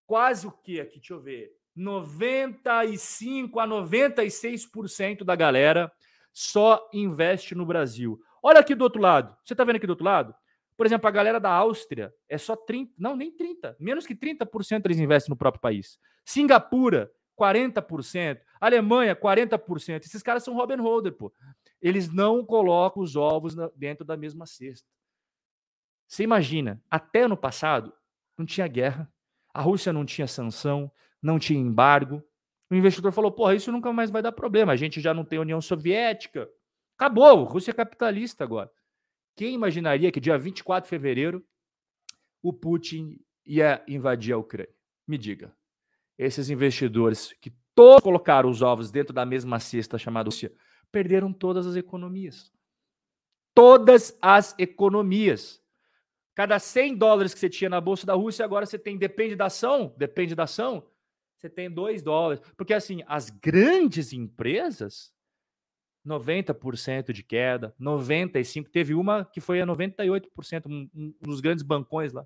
quase o quê? Aqui, deixa eu ver. 95 a 96% da galera só investe no Brasil. Olha aqui do outro lado. Você está vendo aqui do outro lado? Por exemplo, a galera da Áustria é só 30, não, nem 30, menos que 30% eles investem no próprio país. Singapura, 40%. Alemanha, 40%. Esses caras são Robin Holder, pô. Eles não colocam os ovos dentro da mesma cesta. Você imagina, até ano passado não tinha guerra, a Rússia não tinha sanção, não tinha embargo. O investidor falou: porra, isso nunca mais vai dar problema. A gente já não tem União Soviética. Acabou, Rússia é capitalista agora. Quem imaginaria que dia 24 de fevereiro o Putin ia invadir a Ucrânia? Me diga. Esses investidores que todos colocaram os ovos dentro da mesma cesta chamada Rússia perderam todas as economias. Todas as economias. Cada 100 dólares que você tinha na bolsa da Rússia, agora você tem, depende da ação, depende da ação, você tem 2 dólares. Porque assim, as grandes empresas 90% de queda, 95%. Teve uma que foi a 98%, um, um dos grandes bancões lá.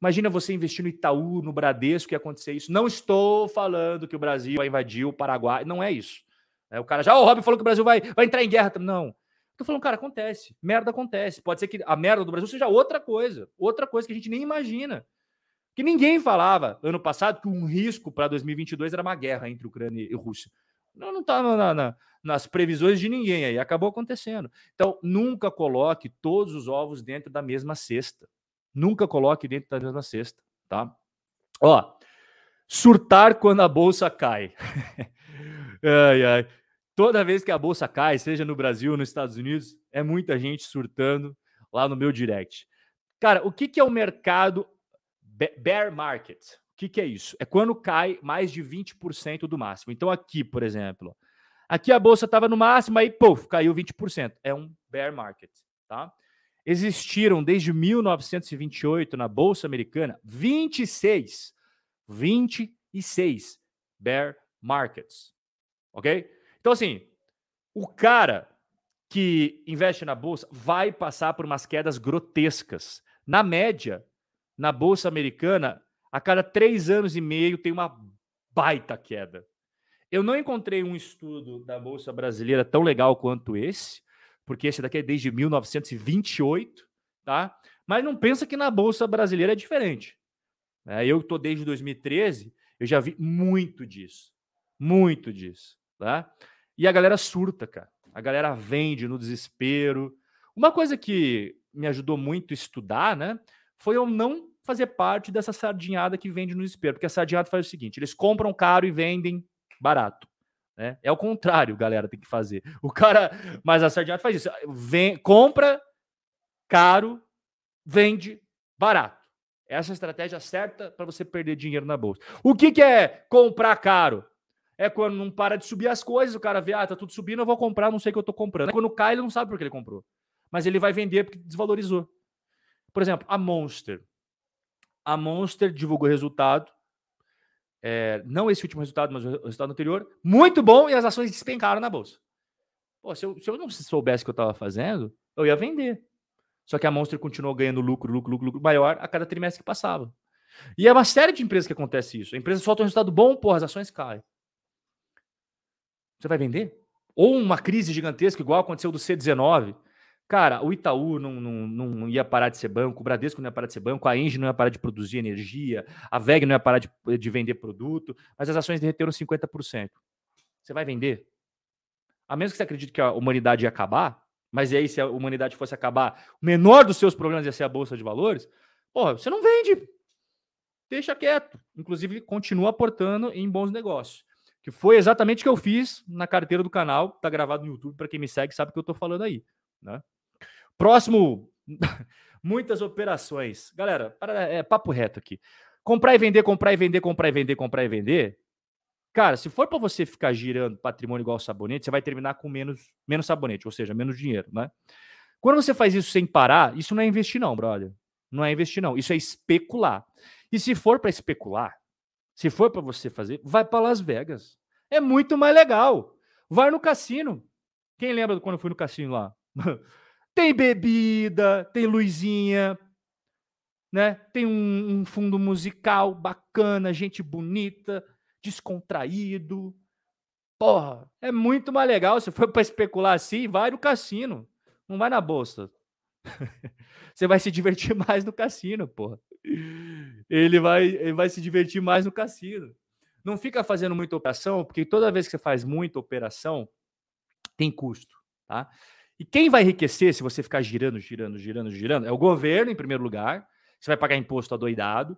Imagina você investir no Itaú, no Bradesco, ia acontecer isso. Não estou falando que o Brasil vai invadir o Paraguai, não é isso. É, o cara já, o Rob falou que o Brasil vai, vai entrar em guerra. Não. Estou falando, cara, acontece. Merda acontece. Pode ser que a merda do Brasil seja outra coisa. Outra coisa que a gente nem imagina. Que ninguém falava ano passado que um risco para 2022 era uma guerra entre Ucrânia e Rússia. Não, não está na, na, nas previsões de ninguém aí, acabou acontecendo. Então, nunca coloque todos os ovos dentro da mesma cesta. Nunca coloque dentro da mesma cesta, tá? Ó, surtar quando a bolsa cai. ai, ai. Toda vez que a bolsa cai, seja no Brasil ou nos Estados Unidos, é muita gente surtando lá no meu direct. Cara, o que, que é o mercado bear market? que, que é isso? É quando cai mais de 20% do máximo. Então, aqui, por exemplo, Aqui a bolsa estava no máximo, aí, puf, caiu 20%. É um bear market, tá? Existiram desde 1928 na bolsa americana 26, 26 bear markets, ok? Então assim, o cara que investe na bolsa vai passar por umas quedas grotescas. Na média, na bolsa americana, a cada três anos e meio tem uma baita queda. Eu não encontrei um estudo da bolsa brasileira tão legal quanto esse, porque esse daqui é desde 1928, tá? Mas não pensa que na bolsa brasileira é diferente. É, eu estou desde 2013, eu já vi muito disso, muito disso, tá? E a galera surta, cara. A galera vende no desespero. Uma coisa que me ajudou muito a estudar, né, foi eu não fazer parte dessa sardinhada que vende no desespero, porque a sardinhada faz o seguinte: eles compram caro e vendem barato. Né? É o contrário, galera, tem que fazer. O cara, mas a sardinhada faz isso: vem, compra caro, vende barato. Essa é a estratégia certa para você perder dinheiro na bolsa. O que, que é comprar caro? É quando não para de subir as coisas, o cara vê, ah, tá tudo subindo, eu vou comprar, não sei o que eu tô comprando. Quando cai, ele não sabe por que ele comprou. Mas ele vai vender porque desvalorizou. Por exemplo, a Monster. A Monster divulgou resultado. É, não esse último resultado, mas o resultado anterior. Muito bom e as ações despencaram na bolsa. Pô, se, eu, se eu não soubesse o que eu estava fazendo, eu ia vender. Só que a Monster continuou ganhando lucro, lucro, lucro, lucro maior a cada trimestre que passava. E é uma série de empresas que acontece isso. A empresa solta um resultado bom, porra, as ações caem. Você vai vender? Ou uma crise gigantesca, igual aconteceu do C19, Cara, o Itaú não, não, não ia parar de ser banco, o Bradesco não ia parar de ser banco, a Engie não ia parar de produzir energia, a VEG não ia parar de, de vender produto, mas as ações derreteram 50%. Você vai vender? A menos que você acredite que a humanidade ia acabar, mas aí se a humanidade fosse acabar, o menor dos seus problemas ia ser a bolsa de valores, porra, você não vende. Deixa quieto. Inclusive, continua aportando em bons negócios. Que foi exatamente o que eu fiz na carteira do canal, tá gravado no YouTube, para quem me segue sabe o que eu tô falando aí, né? Próximo, muitas operações. Galera, é papo reto aqui. Comprar e vender, comprar e vender, comprar e vender, comprar e vender. Cara, se for para você ficar girando patrimônio igual sabonete, você vai terminar com menos, menos sabonete, ou seja, menos dinheiro, né? Quando você faz isso sem parar, isso não é investir não, brother. Não é investir não, isso é especular. E se for para especular, se for para você fazer, vai para Las Vegas. É muito mais legal. Vai no cassino. Quem lembra quando eu fui no cassino lá? Tem bebida, tem luzinha, né? Tem um, um fundo musical bacana, gente bonita, descontraído. Porra, é muito mais legal. Se for para especular assim, vai no cassino, não vai na bolsa. Você vai se divertir mais no cassino, porra. Ele vai, ele vai se divertir mais no cassino. Não fica fazendo muita operação, porque toda vez que você faz muita operação, tem custo, tá? E quem vai enriquecer se você ficar girando, girando, girando, girando? É o governo, em primeiro lugar. Você vai pagar imposto adoidado.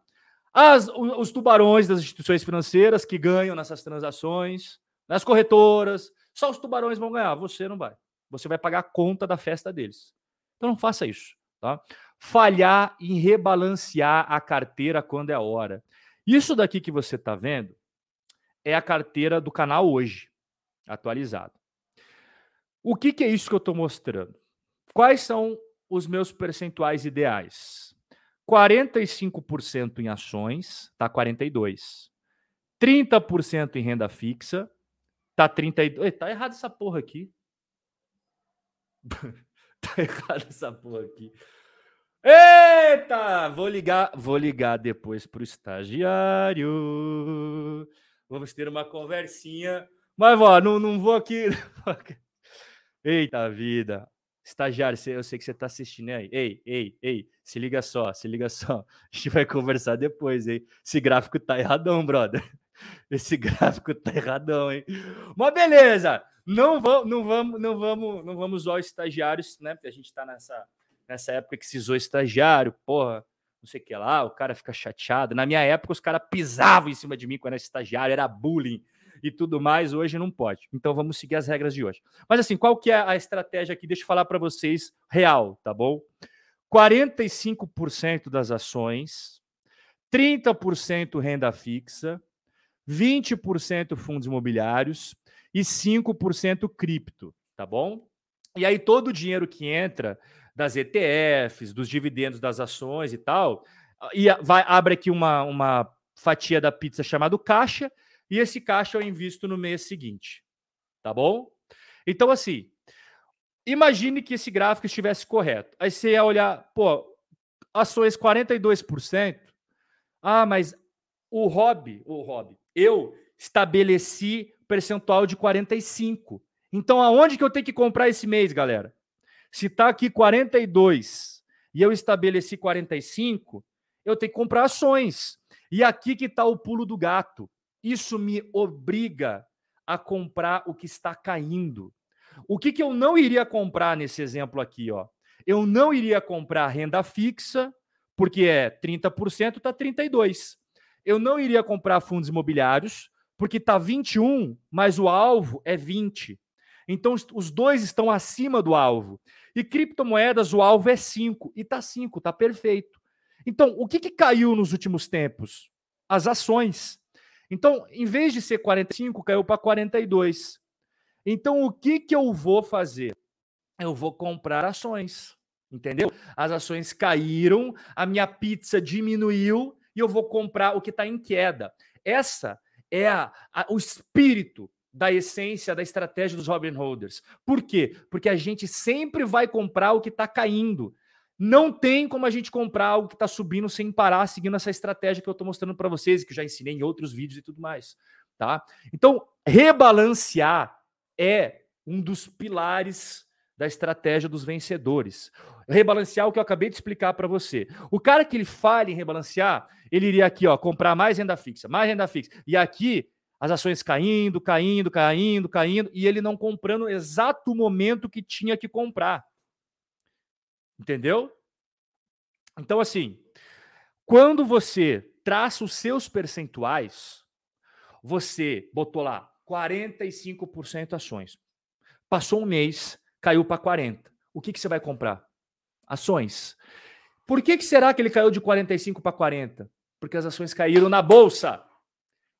As, os tubarões das instituições financeiras que ganham nessas transações, as corretoras, só os tubarões vão ganhar, você não vai. Você vai pagar a conta da festa deles. Então não faça isso, tá? Falhar em rebalancear a carteira quando é a hora. Isso daqui que você está vendo é a carteira do canal hoje, atualizado. O que, que é isso que eu estou mostrando? Quais são os meus percentuais ideais? 45% em ações, tá 42. 30% em renda fixa, tá 32. Tá errado essa porra aqui. tá errado essa porra aqui. Eita! Vou ligar, vou ligar depois pro estagiário. Vamos ter uma conversinha. Mas, ó, não, não vou aqui. Eita vida. Estagiário, eu sei que você está assistindo aí. Ei, ei, ei, se liga só, se liga só. A gente vai conversar depois, hein? Esse gráfico tá erradão, brother. Esse gráfico tá erradão, hein? Mas beleza. Não vamos, não vamos, não vamos, não vamos usar estagiários, né? Porque a gente tá nessa, nessa época que se usou estagiário, porra, não sei o que lá, o cara fica chateado. Na minha época, os caras pisavam em cima de mim quando era estagiário, era bullying e tudo mais, hoje não pode. Então vamos seguir as regras de hoje. Mas assim, qual que é a estratégia aqui? Deixa eu falar para vocês real, tá bom? 45% das ações, 30% renda fixa, 20% fundos imobiliários, e 5% cripto, tá bom? E aí todo o dinheiro que entra das ETFs, dos dividendos das ações e tal, e vai, abre aqui uma, uma fatia da pizza chamado caixa, e esse caixa eu invisto no mês seguinte, tá bom? Então, assim, imagine que esse gráfico estivesse correto. Aí você ia olhar, pô, ações 42%. Ah, mas o hobby, o hobby, eu estabeleci percentual de 45. Então, aonde que eu tenho que comprar esse mês, galera? Se está aqui 42 e eu estabeleci 45, eu tenho que comprar ações. E aqui que está o pulo do gato. Isso me obriga a comprar o que está caindo. O que, que eu não iria comprar nesse exemplo aqui? Ó? Eu não iria comprar renda fixa, porque é 30%, está 32%. Eu não iria comprar fundos imobiliários, porque está 21, mas o alvo é 20. Então, os dois estão acima do alvo. E criptomoedas, o alvo é 5. E está 5, está perfeito. Então, o que, que caiu nos últimos tempos? As ações. Então, em vez de ser 45, caiu para 42. Então, o que, que eu vou fazer? Eu vou comprar ações. Entendeu? As ações caíram, a minha pizza diminuiu e eu vou comprar o que está em queda. Essa é a, a, o espírito da essência da estratégia dos Robin Holders. Por quê? Porque a gente sempre vai comprar o que está caindo. Não tem como a gente comprar algo que está subindo sem parar, seguindo essa estratégia que eu estou mostrando para vocês, que eu já ensinei em outros vídeos e tudo mais. Tá? Então, rebalancear é um dos pilares da estratégia dos vencedores. Rebalancear o que eu acabei de explicar para você. O cara que ele fala em rebalancear, ele iria aqui, ó, comprar mais renda fixa, mais renda fixa. E aqui as ações caindo, caindo, caindo, caindo, e ele não comprando no exato momento que tinha que comprar. Entendeu? Então, assim, quando você traça os seus percentuais, você botou lá 45% ações. Passou um mês, caiu para 40%. O que, que você vai comprar? Ações. Por que, que será que ele caiu de 45 para 40? Porque as ações caíram na bolsa.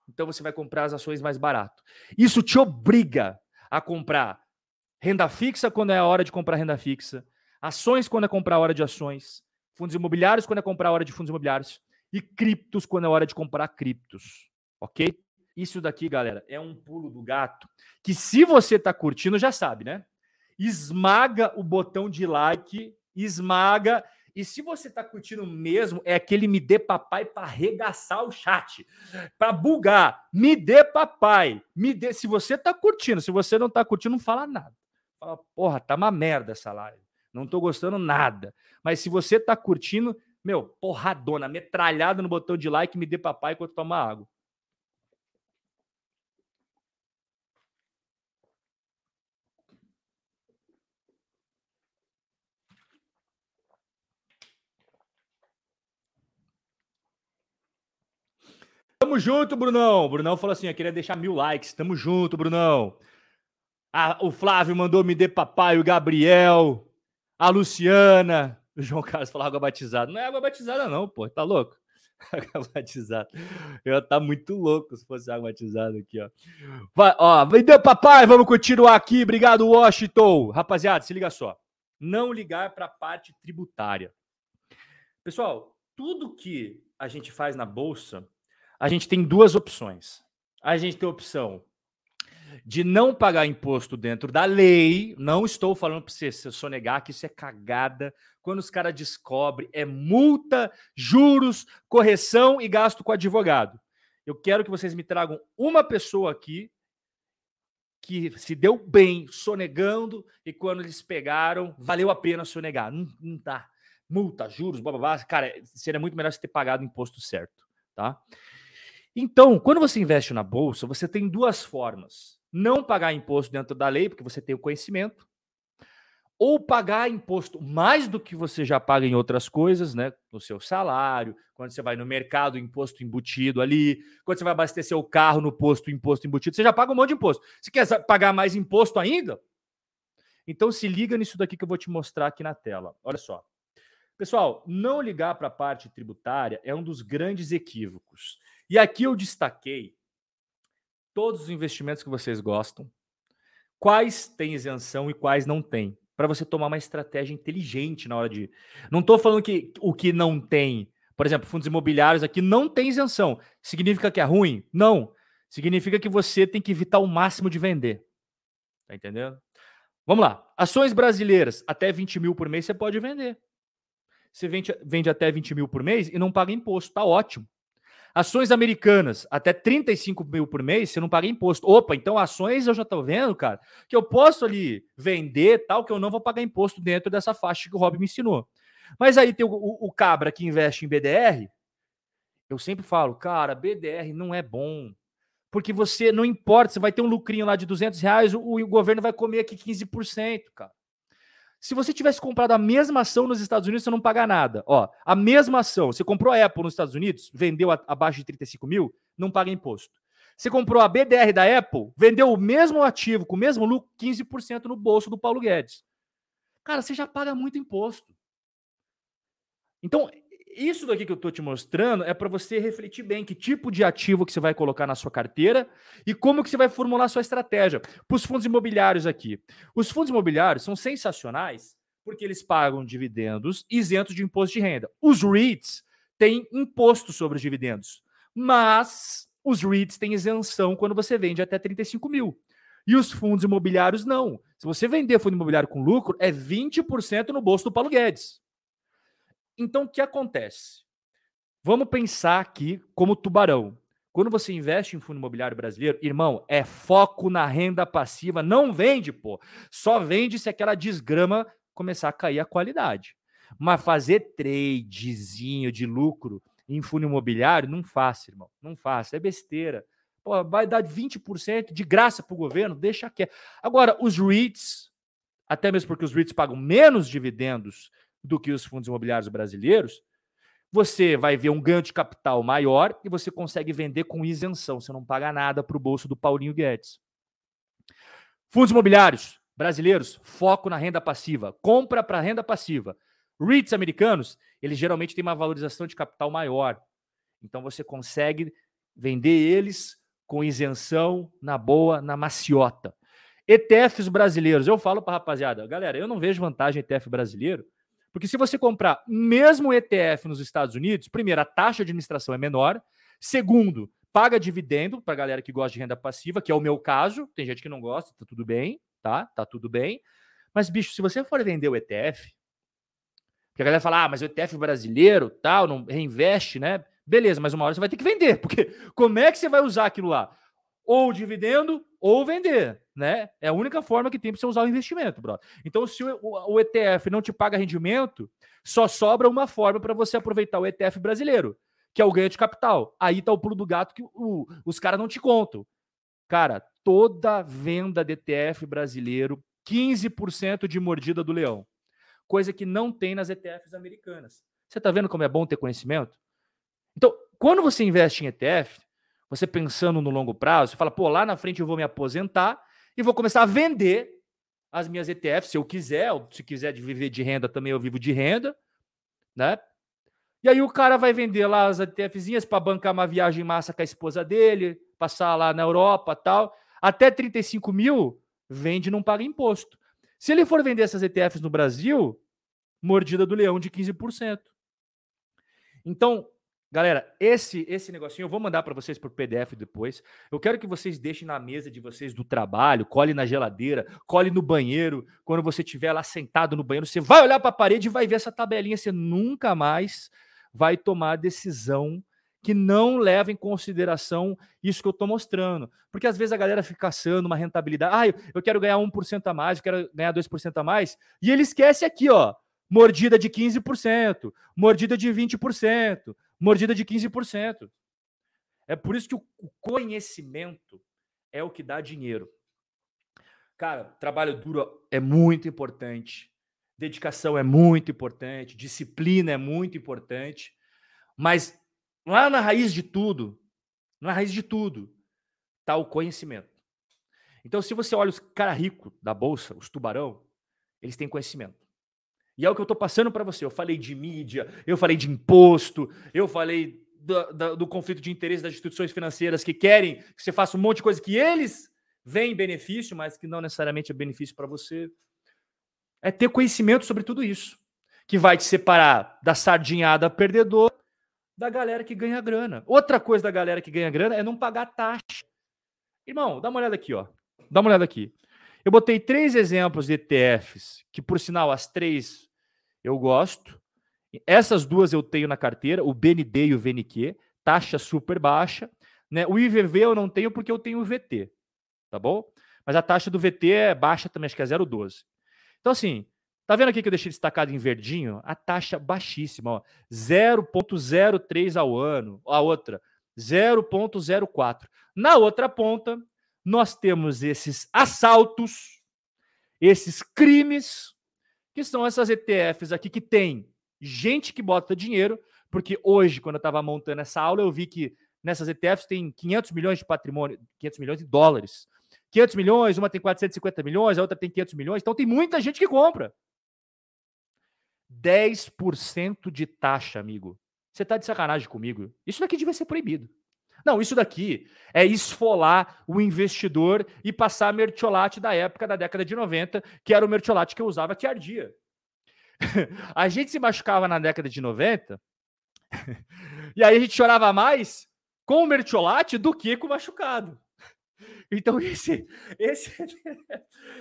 Então você vai comprar as ações mais barato. Isso te obriga a comprar renda fixa quando é a hora de comprar renda fixa, ações quando é comprar hora de ações, fundos imobiliários quando é comprar hora de fundos imobiliários e criptos quando é hora de comprar criptos. Ok? Isso daqui, galera, é um pulo do gato que, se você está curtindo, já sabe, né? Esmaga o botão de like, esmaga e se você tá curtindo mesmo, é aquele me dê papai para arregaçar o chat, para bugar. Me dê papai. Me dê. Se você tá curtindo, se você não tá curtindo, não fala nada. Fala, porra, tá uma merda essa live. Não tô gostando nada. Mas se você tá curtindo, meu, porradona, metralhada no botão de like, me dê papai enquanto toma água. Tamo junto, Brunão. Brunão falou assim: eu queria deixar mil likes. Tamo junto, Brunão. Ah, o Flávio mandou me dê papai, o Gabriel, a Luciana. O João Carlos falou água batizada. Não é água batizada, não, pô. Tá louco? Água batizada. Eu tá muito louco se fosse água batizada aqui, ó. Vai, ó, dê papai, vamos continuar aqui. Obrigado, Washington. Rapaziada, se liga só. Não ligar para a parte tributária. Pessoal, tudo que a gente faz na bolsa a gente tem duas opções. A gente tem a opção de não pagar imposto dentro da lei. Não estou falando para você sonegar que isso é cagada. Quando os caras descobrem, é multa, juros, correção e gasto com advogado. Eu quero que vocês me tragam uma pessoa aqui que se deu bem sonegando e quando eles pegaram, valeu a pena sonegar. Não, não tá. Multa, juros, blá, blá, blá. Cara, seria muito melhor você ter pagado o imposto certo, tá? Então, quando você investe na bolsa, você tem duas formas: não pagar imposto dentro da lei, porque você tem o conhecimento, ou pagar imposto mais do que você já paga em outras coisas, né? No seu salário, quando você vai no mercado, imposto embutido ali, quando você vai abastecer o carro no posto, imposto embutido, você já paga um monte de imposto. Se quer pagar mais imposto ainda? Então se liga nisso daqui que eu vou te mostrar aqui na tela. Olha só. Pessoal, não ligar para a parte tributária é um dos grandes equívocos. E aqui eu destaquei todos os investimentos que vocês gostam, quais têm isenção e quais não têm, para você tomar uma estratégia inteligente na hora de. Não estou falando que o que não tem, por exemplo, fundos imobiliários aqui não tem isenção. Significa que é ruim? Não. Significa que você tem que evitar o máximo de vender. Tá entendendo? Vamos lá. Ações brasileiras, até 20 mil por mês você pode vender. Você vende, vende até 20 mil por mês e não paga imposto. Tá ótimo. Ações americanas, até 35 mil por mês, você não paga imposto. Opa, então ações eu já estou vendo, cara, que eu posso ali vender tal, que eu não vou pagar imposto dentro dessa faixa que o Rob me ensinou. Mas aí tem o, o, o cabra que investe em BDR. Eu sempre falo, cara, BDR não é bom. Porque você, não importa, você vai ter um lucrinho lá de 200 reais, o, o governo vai comer aqui 15%, cara. Se você tivesse comprado a mesma ação nos Estados Unidos, você não paga nada. Ó, a mesma ação, você comprou a Apple nos Estados Unidos, vendeu a, abaixo de 35 mil, não paga imposto. Você comprou a BDR da Apple, vendeu o mesmo ativo, com o mesmo lucro, 15% no bolso do Paulo Guedes. Cara, você já paga muito imposto. Então, isso daqui que eu estou te mostrando é para você refletir bem que tipo de ativo que você vai colocar na sua carteira e como que você vai formular sua estratégia. Para os fundos imobiliários aqui. Os fundos imobiliários são sensacionais porque eles pagam dividendos isentos de imposto de renda. Os REITs têm imposto sobre os dividendos, mas os REITs têm isenção quando você vende até 35 mil. E os fundos imobiliários não. Se você vender fundo imobiliário com lucro, é 20% no bolso do Paulo Guedes. Então, o que acontece? Vamos pensar aqui como tubarão. Quando você investe em fundo imobiliário brasileiro, irmão, é foco na renda passiva. Não vende, pô. Só vende se aquela desgrama começar a cair a qualidade. Mas fazer tradezinho de lucro em fundo imobiliário, não faça, irmão. Não faça. É besteira. Pô, vai dar 20% de graça para o governo, deixa quieto. Agora, os REITs, até mesmo porque os REITs pagam menos dividendos do que os fundos imobiliários brasileiros, você vai ver um ganho de capital maior e você consegue vender com isenção. Você não paga nada para o bolso do Paulinho Guedes. Fundos imobiliários brasileiros, foco na renda passiva. Compra para renda passiva. REITs americanos, eles geralmente têm uma valorização de capital maior. Então você consegue vender eles com isenção, na boa, na maciota. ETFs brasileiros, eu falo para rapaziada, galera, eu não vejo vantagem em ETF brasileiro, porque se você comprar mesmo ETF nos Estados Unidos, primeiro, a taxa de administração é menor. Segundo, paga dividendo para galera que gosta de renda passiva, que é o meu caso. Tem gente que não gosta, tá tudo bem, tá? Tá tudo bem. Mas, bicho, se você for vender o ETF, porque a galera fala, ah, mas o ETF brasileiro, tal, não reinveste, né? Beleza, mas uma hora você vai ter que vender, porque como é que você vai usar aquilo lá? Ou dividendo ou vender, né? É a única forma que tem para você usar o investimento, brother. Então, se o, o, o, ETF não te paga rendimento, só sobra uma forma para você aproveitar o ETF brasileiro, que é o ganho de capital. Aí tá o pulo do gato que o, os caras não te contam. Cara, toda venda de ETF brasileiro, 15% de mordida do leão. Coisa que não tem nas ETFs americanas. Você tá vendo como é bom ter conhecimento? Então, quando você investe em ETF, você pensando no longo prazo, você fala, pô, lá na frente eu vou me aposentar e vou começar a vender as minhas ETFs, se eu quiser, se quiser viver de renda também eu vivo de renda, né? E aí o cara vai vender lá as ETFzinhas para bancar uma viagem massa com a esposa dele, passar lá na Europa tal. Até 35 mil, vende e não paga imposto. Se ele for vender essas ETFs no Brasil, mordida do leão de 15%. Então, Galera, esse esse negocinho eu vou mandar para vocês por PDF depois. Eu quero que vocês deixem na mesa de vocês do trabalho, cole na geladeira, cole no banheiro. Quando você estiver lá sentado no banheiro, você vai olhar para a parede e vai ver essa tabelinha. Você nunca mais vai tomar decisão que não leva em consideração isso que eu estou mostrando. Porque às vezes a galera fica caçando uma rentabilidade. Ah, eu quero ganhar 1% a mais, eu quero ganhar 2% a mais. E ele esquece aqui, ó. Mordida de 15%, mordida de 20%, mordida de 15%. É por isso que o conhecimento é o que dá dinheiro. Cara, trabalho duro é muito importante. Dedicação é muito importante, disciplina é muito importante, mas lá na raiz de tudo, na raiz de tudo, está o conhecimento. Então, se você olha os cara rico da bolsa, os tubarão, eles têm conhecimento. E é o que eu estou passando para você. Eu falei de mídia, eu falei de imposto, eu falei do, do, do, conflito de interesse das instituições financeiras que querem que você faça um monte de coisa que eles vem benefício, mas que não necessariamente é benefício para você. É ter conhecimento sobre tudo isso, que vai te separar da sardinhada perdedor da galera que ganha grana. Outra coisa da galera que ganha grana é não pagar taxa. Irmão, dá uma olhada aqui, ó. Dá uma olhada aqui. Eu botei três exemplos de ETFs, que por sinal as três eu gosto. Essas duas eu tenho na carteira, o BND e o VNQ, taxa super baixa. Né? O IVV eu não tenho porque eu tenho o VT, tá bom? Mas a taxa do VT é baixa também, acho que é 0,12. Então, assim, tá vendo aqui que eu deixei destacado em verdinho? A taxa baixíssima, 0,03 ao ano. A outra, 0,04. Na outra ponta, nós temos esses assaltos, esses crimes, que são essas ETFs aqui que tem gente que bota dinheiro, porque hoje, quando eu estava montando essa aula, eu vi que nessas ETFs tem 500 milhões de patrimônio, 500 milhões de dólares. 500 milhões, uma tem 450 milhões, a outra tem 500 milhões, então tem muita gente que compra. 10% de taxa, amigo. Você está de sacanagem comigo? Isso daqui devia ser proibido. Não, isso daqui é esfolar o investidor e passar a mertiolate da época da década de 90, que era o mertiolate que eu usava que ardia. a gente se machucava na década de 90 e aí a gente chorava mais com o mertiolate do que com o machucado. Então, esse, esse,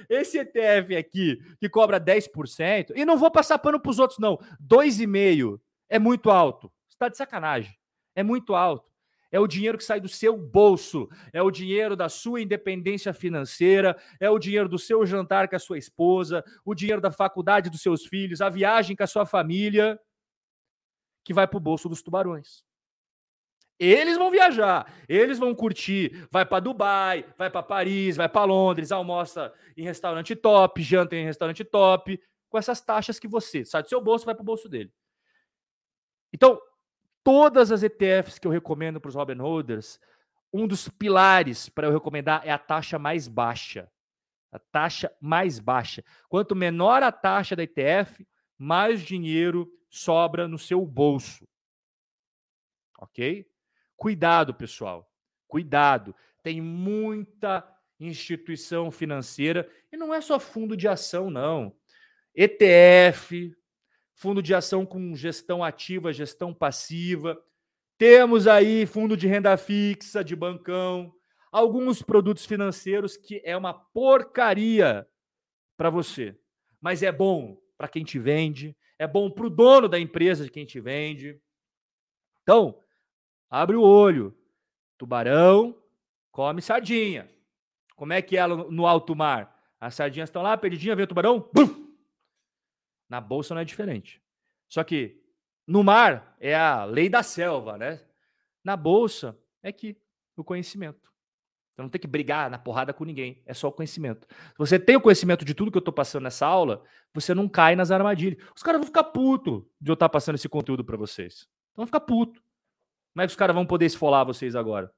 esse ETF aqui, que cobra 10%, e não vou passar pano para os outros, não. 2,5% é muito alto. Está de sacanagem. É muito alto é o dinheiro que sai do seu bolso, é o dinheiro da sua independência financeira, é o dinheiro do seu jantar com a sua esposa, o dinheiro da faculdade dos seus filhos, a viagem com a sua família, que vai para o bolso dos tubarões. Eles vão viajar, eles vão curtir, vai para Dubai, vai para Paris, vai para Londres, almoça em restaurante top, janta em restaurante top, com essas taxas que você sai do seu bolso, vai para o bolso dele. Então, todas as ETFs que eu recomendo para os Robin Holders, um dos pilares para eu recomendar é a taxa mais baixa. A taxa mais baixa. Quanto menor a taxa da ETF, mais dinheiro sobra no seu bolso. Ok? Cuidado, pessoal. Cuidado. Tem muita instituição financeira e não é só fundo de ação, não. ETF, fundo de ação com gestão ativa, gestão passiva. Temos aí fundo de renda fixa, de bancão, alguns produtos financeiros que é uma porcaria para você, mas é bom para quem te vende, é bom para o dono da empresa de quem te vende. Então, abre o olho. Tubarão come sardinha. Como é que é no alto mar? As sardinhas estão lá, perdidinha, vem o tubarão, bum, na bolsa não é diferente. Só que no mar é a lei da selva, né? Na bolsa é que o conhecimento. Você não tem que brigar na porrada com ninguém, é só o conhecimento. Se você tem o conhecimento de tudo que eu estou passando nessa aula, você não cai nas armadilhas. Os caras vão ficar puto de eu estar passando esse conteúdo para vocês. Então vão ficar puto. Como é que os caras vão poder esfolar vocês agora?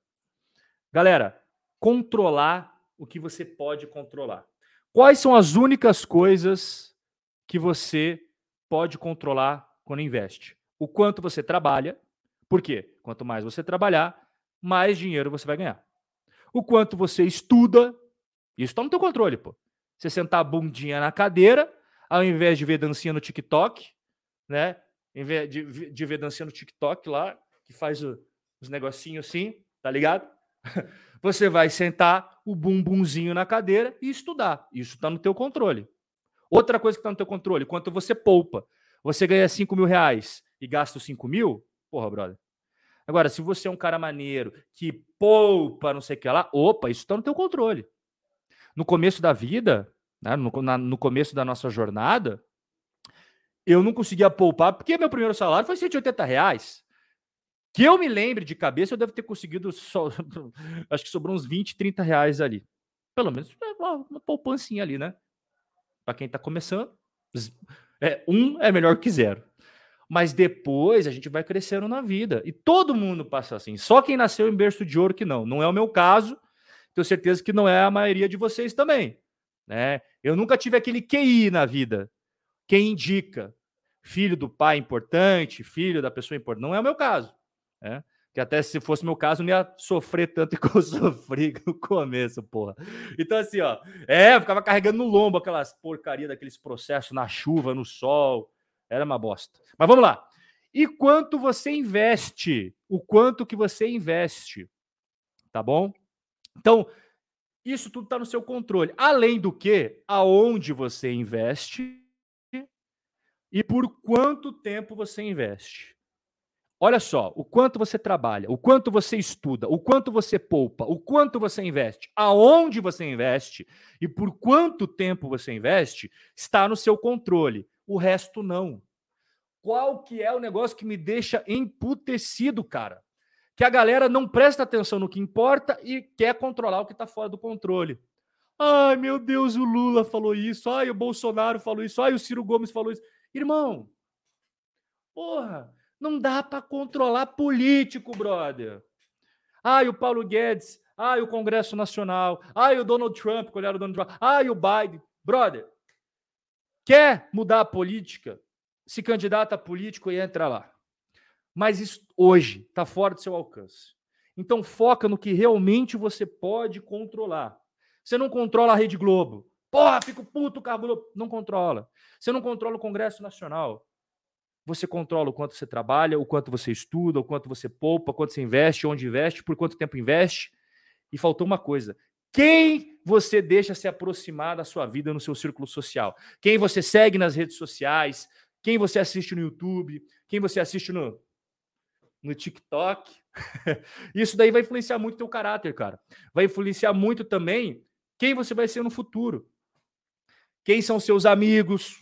Galera, controlar o que você pode controlar. Quais são as únicas coisas que você pode controlar quando investe. O quanto você trabalha, por quê? Quanto mais você trabalhar, mais dinheiro você vai ganhar. O quanto você estuda, isso está no teu controle, pô. Você sentar a bundinha na cadeira, ao invés de ver dancinha no TikTok, né? Em vez de, de ver dancinha no TikTok lá, que faz o, os negocinhos assim, tá ligado? Você vai sentar o bumbumzinho na cadeira e estudar. Isso está no teu controle. Outra coisa que está no teu controle, quanto você poupa. Você ganha 5 mil reais e gasta os 5 mil, porra, brother. Agora, se você é um cara maneiro que poupa, não sei o que lá, opa, isso está no teu controle. No começo da vida, né, no, na, no começo da nossa jornada, eu não conseguia poupar porque meu primeiro salário foi 180 reais. Que eu me lembre de cabeça, eu devo ter conseguido acho que sobrou uns 20, 30 reais ali. Pelo menos uma, uma poupancinha ali, né? Para quem está começando, é, um é melhor que zero. Mas depois a gente vai crescendo na vida. E todo mundo passa assim. Só quem nasceu em berço de ouro que não. Não é o meu caso. Tenho certeza que não é a maioria de vocês também. Né? Eu nunca tive aquele QI na vida. Quem indica? Filho do pai importante, filho da pessoa importante. Não é o meu caso. Né? Que até se fosse meu caso, não ia sofrer tanto que eu sofri no começo, porra. Então, assim, ó, é, eu ficava carregando no lombo aquelas porcaria daqueles processos na chuva, no sol. Era uma bosta. Mas vamos lá. E quanto você investe? O quanto que você investe? Tá bom? Então, isso tudo está no seu controle. Além do que, aonde você investe e por quanto tempo você investe. Olha só, o quanto você trabalha, o quanto você estuda, o quanto você poupa, o quanto você investe, aonde você investe e por quanto tempo você investe, está no seu controle. O resto não. Qual que é o negócio que me deixa emputecido, cara? que a galera não presta atenção no que importa e quer controlar o que está fora do controle. Ai, meu Deus, o Lula falou isso. Ai, o Bolsonaro falou isso. Ai, o Ciro Gomes falou isso. Irmão, porra, não dá para controlar político, brother. Ai, o Paulo Guedes. Ai, o Congresso Nacional. Ai, o Donald Trump, era o Donald Trump. Ai, o Biden. Brother, quer mudar a política? Se candidata a político e entra lá. Mas isso hoje está fora do seu alcance. Então foca no que realmente você pode controlar. Você não controla a Rede Globo. Porra, fico puto com a Globo. Não controla. Você não controla o Congresso Nacional. Você controla o quanto você trabalha, o quanto você estuda, o quanto você poupa, quanto você investe, onde investe, por quanto tempo investe. E faltou uma coisa: quem você deixa se aproximar da sua vida no seu círculo social? Quem você segue nas redes sociais? Quem você assiste no YouTube? Quem você assiste no no TikTok. Isso daí vai influenciar muito o teu caráter, cara. Vai influenciar muito também quem você vai ser no futuro. Quem são seus amigos.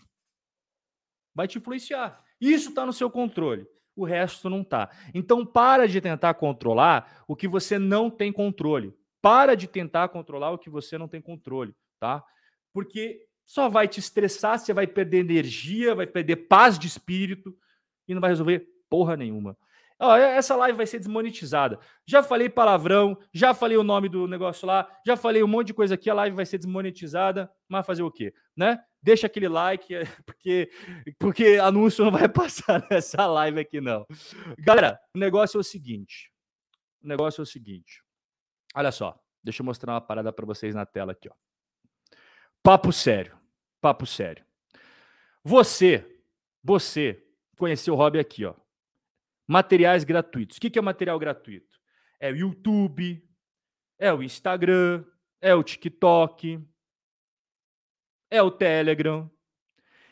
Vai te influenciar. Isso está no seu controle. O resto não está. Então para de tentar controlar o que você não tem controle. Para de tentar controlar o que você não tem controle, tá? Porque só vai te estressar, você vai perder energia, vai perder paz de espírito e não vai resolver porra nenhuma. Ó, essa live vai ser desmonetizada. Já falei palavrão, já falei o nome do negócio lá, já falei um monte de coisa aqui, a live vai ser desmonetizada, mas fazer o quê? Né? Deixa aquele like, porque, porque anúncio não vai passar nessa live aqui, não. Galera, o negócio é o seguinte. O negócio é o seguinte. Olha só, deixa eu mostrar uma parada para vocês na tela aqui, ó. Papo sério. Papo sério. Você, você conheceu o hobby aqui, ó materiais gratuitos. O que é material gratuito? É o YouTube, é o Instagram, é o TikTok, é o Telegram.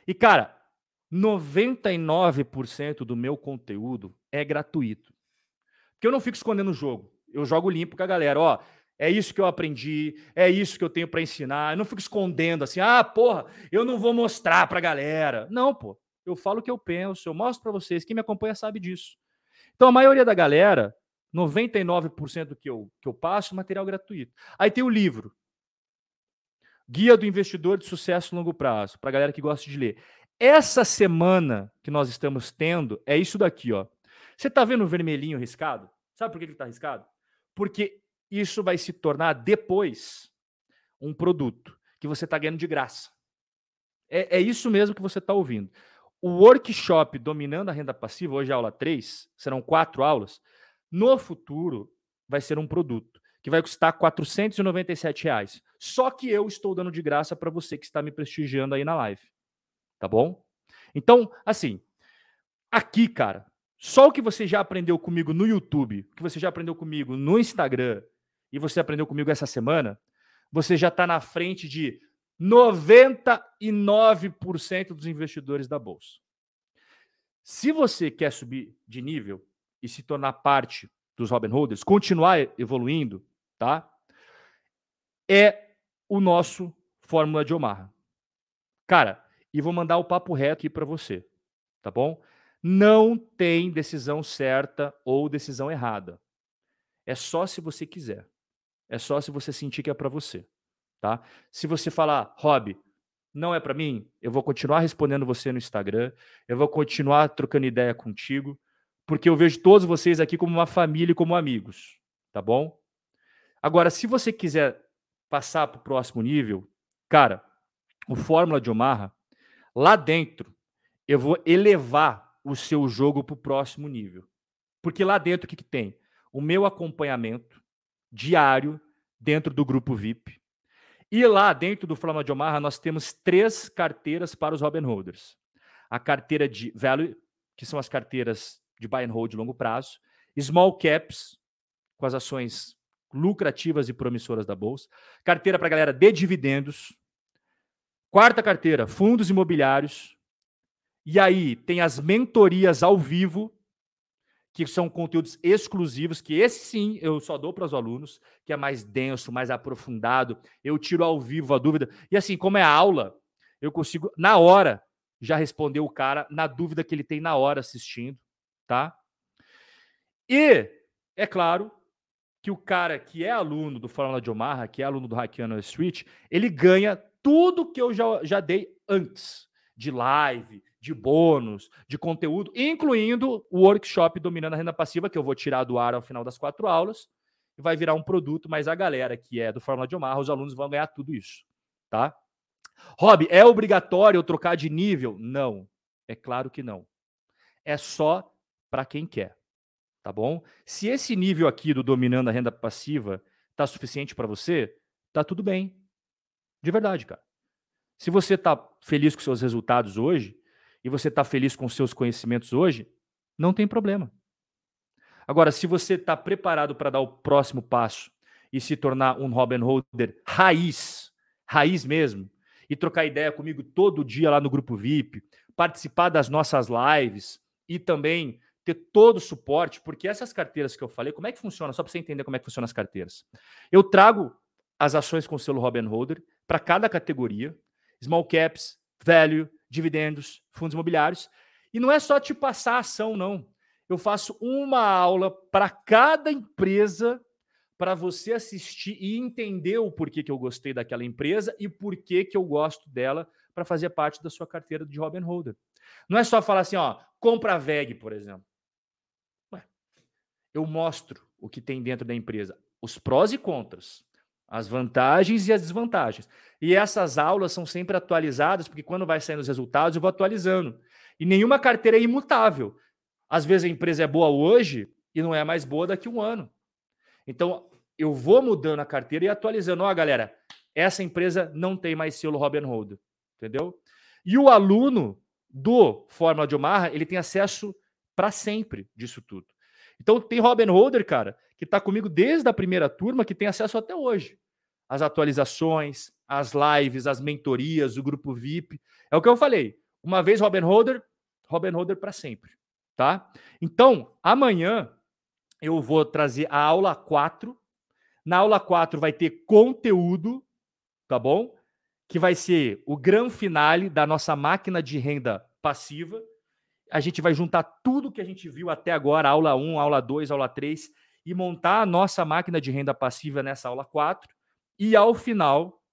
E, cara, 99% do meu conteúdo é gratuito. Porque eu não fico escondendo o jogo. Eu jogo limpo com a galera. Ó, é isso que eu aprendi, é isso que eu tenho para ensinar. Eu não fico escondendo assim, ah, porra, eu não vou mostrar pra galera. Não, pô. Eu falo o que eu penso, eu mostro para vocês. Quem me acompanha sabe disso. Então, a maioria da galera, 99% do que eu, que eu passo, material gratuito. Aí tem o livro. Guia do Investidor de Sucesso a Longo Prazo, para a galera que gosta de ler. Essa semana que nós estamos tendo é isso daqui, ó. Você está vendo o vermelhinho riscado? Sabe por que ele está riscado? Porque isso vai se tornar depois um produto que você está ganhando de graça. É, é isso mesmo que você está ouvindo. O workshop Dominando a Renda Passiva, hoje é aula 3, serão quatro aulas. No futuro, vai ser um produto que vai custar 497 reais. Só que eu estou dando de graça para você que está me prestigiando aí na live. Tá bom? Então, assim, aqui, cara, só o que você já aprendeu comigo no YouTube, o que você já aprendeu comigo no Instagram e você aprendeu comigo essa semana, você já está na frente de 99% dos investidores da bolsa. Se você quer subir de nível e se tornar parte dos Robin Holders, continuar evoluindo, tá? É o nosso Fórmula de Omaha. Cara, e vou mandar o papo reto aqui para você, tá bom? Não tem decisão certa ou decisão errada. É só se você quiser. É só se você sentir que é para você tá? Se você falar, Rob, não é para mim, eu vou continuar respondendo você no Instagram, eu vou continuar trocando ideia contigo, porque eu vejo todos vocês aqui como uma família e como amigos, tá bom? Agora, se você quiser passar para o próximo nível, cara, o Fórmula de Omaha, lá dentro, eu vou elevar o seu jogo para o próximo nível. Porque lá dentro o que, que tem? o meu acompanhamento diário dentro do grupo VIP. E lá dentro do Flama de Omaha, nós temos três carteiras para os Robin Holders. A carteira de Value, que são as carteiras de buy and hold de longo prazo, Small Caps, com as ações lucrativas e promissoras da bolsa, carteira para a galera de dividendos, quarta carteira, fundos imobiliários, e aí tem as mentorias ao vivo, que são conteúdos exclusivos, que esse sim eu só dou para os alunos, que é mais denso, mais aprofundado. Eu tiro ao vivo a dúvida. E assim, como é aula, eu consigo, na hora, já responder o cara na dúvida que ele tem na hora assistindo, tá? E, é claro, que o cara que é aluno do Fórmula de Omaha, que é aluno do Hackiano Street, ele ganha tudo que eu já, já dei antes de live, de bônus, de conteúdo, incluindo o workshop Dominando a Renda Passiva, que eu vou tirar do ar ao final das quatro aulas, e vai virar um produto, mas a galera que é do Fórmula de Omaha, os alunos vão ganhar tudo isso, tá? Rob, é obrigatório eu trocar de nível? Não, é claro que não. É só para quem quer, tá bom? Se esse nível aqui do Dominando a Renda Passiva tá suficiente para você, tá tudo bem. De verdade, cara. Se você tá feliz com seus resultados hoje, e você está feliz com seus conhecimentos hoje, não tem problema. Agora, se você está preparado para dar o próximo passo e se tornar um Robin Holder raiz, raiz mesmo, e trocar ideia comigo todo dia lá no grupo VIP, participar das nossas lives e também ter todo o suporte, porque essas carteiras que eu falei, como é que funciona? Só para você entender como é que funcionam as carteiras. Eu trago as ações com o selo Robin Holder para cada categoria, small caps, value, dividendos, fundos imobiliários. E não é só te passar a ação, não. Eu faço uma aula para cada empresa para você assistir e entender o porquê que eu gostei daquela empresa e porquê que eu gosto dela para fazer parte da sua carteira de Robin Holder. Não é só falar assim, ó, compra a VEG, por exemplo. Eu mostro o que tem dentro da empresa, os prós e contras as vantagens e as desvantagens. E essas aulas são sempre atualizadas, porque quando vai saindo os resultados, eu vou atualizando. E nenhuma carteira é imutável. Às vezes a empresa é boa hoje e não é mais boa daqui a um ano. Então, eu vou mudando a carteira e atualizando. Ó, galera, essa empresa não tem mais selo Robin Hood, entendeu? E o aluno do Fórmula de Omaha, ele tem acesso para sempre disso tudo. Então, tem Robin Holder, cara, que está comigo desde a primeira turma, que tem acesso até hoje. As atualizações, as lives, as mentorias, o grupo VIP. É o que eu falei. Uma vez Robin Holder, Robin Holder para sempre. Tá? Então, amanhã eu vou trazer a aula 4. Na aula 4 vai ter conteúdo, tá bom? Que vai ser o grande finale da nossa máquina de renda passiva. A gente vai juntar tudo que a gente viu até agora, aula 1, aula 2, aula 3, e montar a nossa máquina de renda passiva nessa aula 4. E ao final,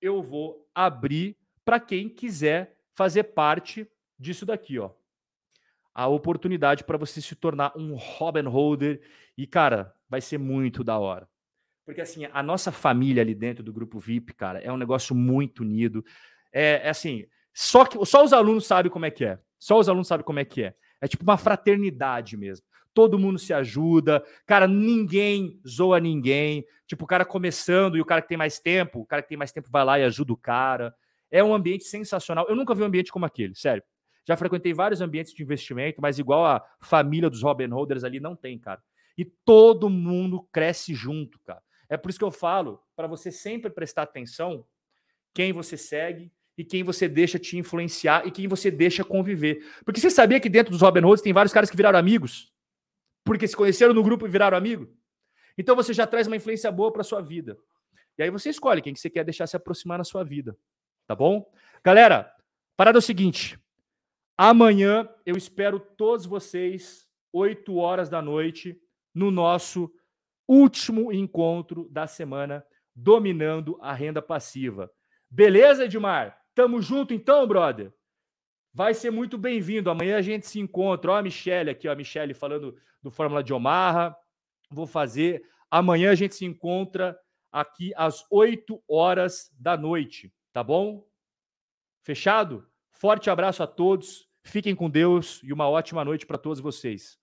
eu vou abrir para quem quiser fazer parte disso daqui, ó. A oportunidade para você se tornar um Robin Holder. E, cara, vai ser muito da hora. Porque, assim, a nossa família ali dentro do grupo VIP, cara, é um negócio muito unido. É, é assim, só, que, só os alunos sabem como é que é. Só os alunos sabem como é que é. É tipo uma fraternidade mesmo todo mundo se ajuda, cara, ninguém zoa ninguém. Tipo, o cara começando e o cara que tem mais tempo, o cara que tem mais tempo vai lá e ajuda o cara. É um ambiente sensacional. Eu nunca vi um ambiente como aquele, sério. Já frequentei vários ambientes de investimento, mas igual a família dos Robin Holders ali não tem, cara. E todo mundo cresce junto, cara. É por isso que eu falo para você sempre prestar atenção quem você segue e quem você deixa te influenciar e quem você deixa conviver. Porque você sabia que dentro dos Robin Holders tem vários caras que viraram amigos? porque se conheceram no grupo e viraram amigo. Então você já traz uma influência boa para sua vida. E aí você escolhe quem que você quer deixar se aproximar na sua vida, tá bom? Galera, parada é o seguinte. Amanhã eu espero todos vocês 8 horas da noite no nosso último encontro da semana dominando a renda passiva. Beleza, Edmar? Tamo junto então, brother. Vai ser muito bem-vindo. Amanhã a gente se encontra. Ó, a Michelle aqui, ó, a Michelle falando do Fórmula de Omaha. Vou fazer. Amanhã a gente se encontra aqui às 8 horas da noite, tá bom? Fechado? Forte abraço a todos. Fiquem com Deus e uma ótima noite para todos vocês.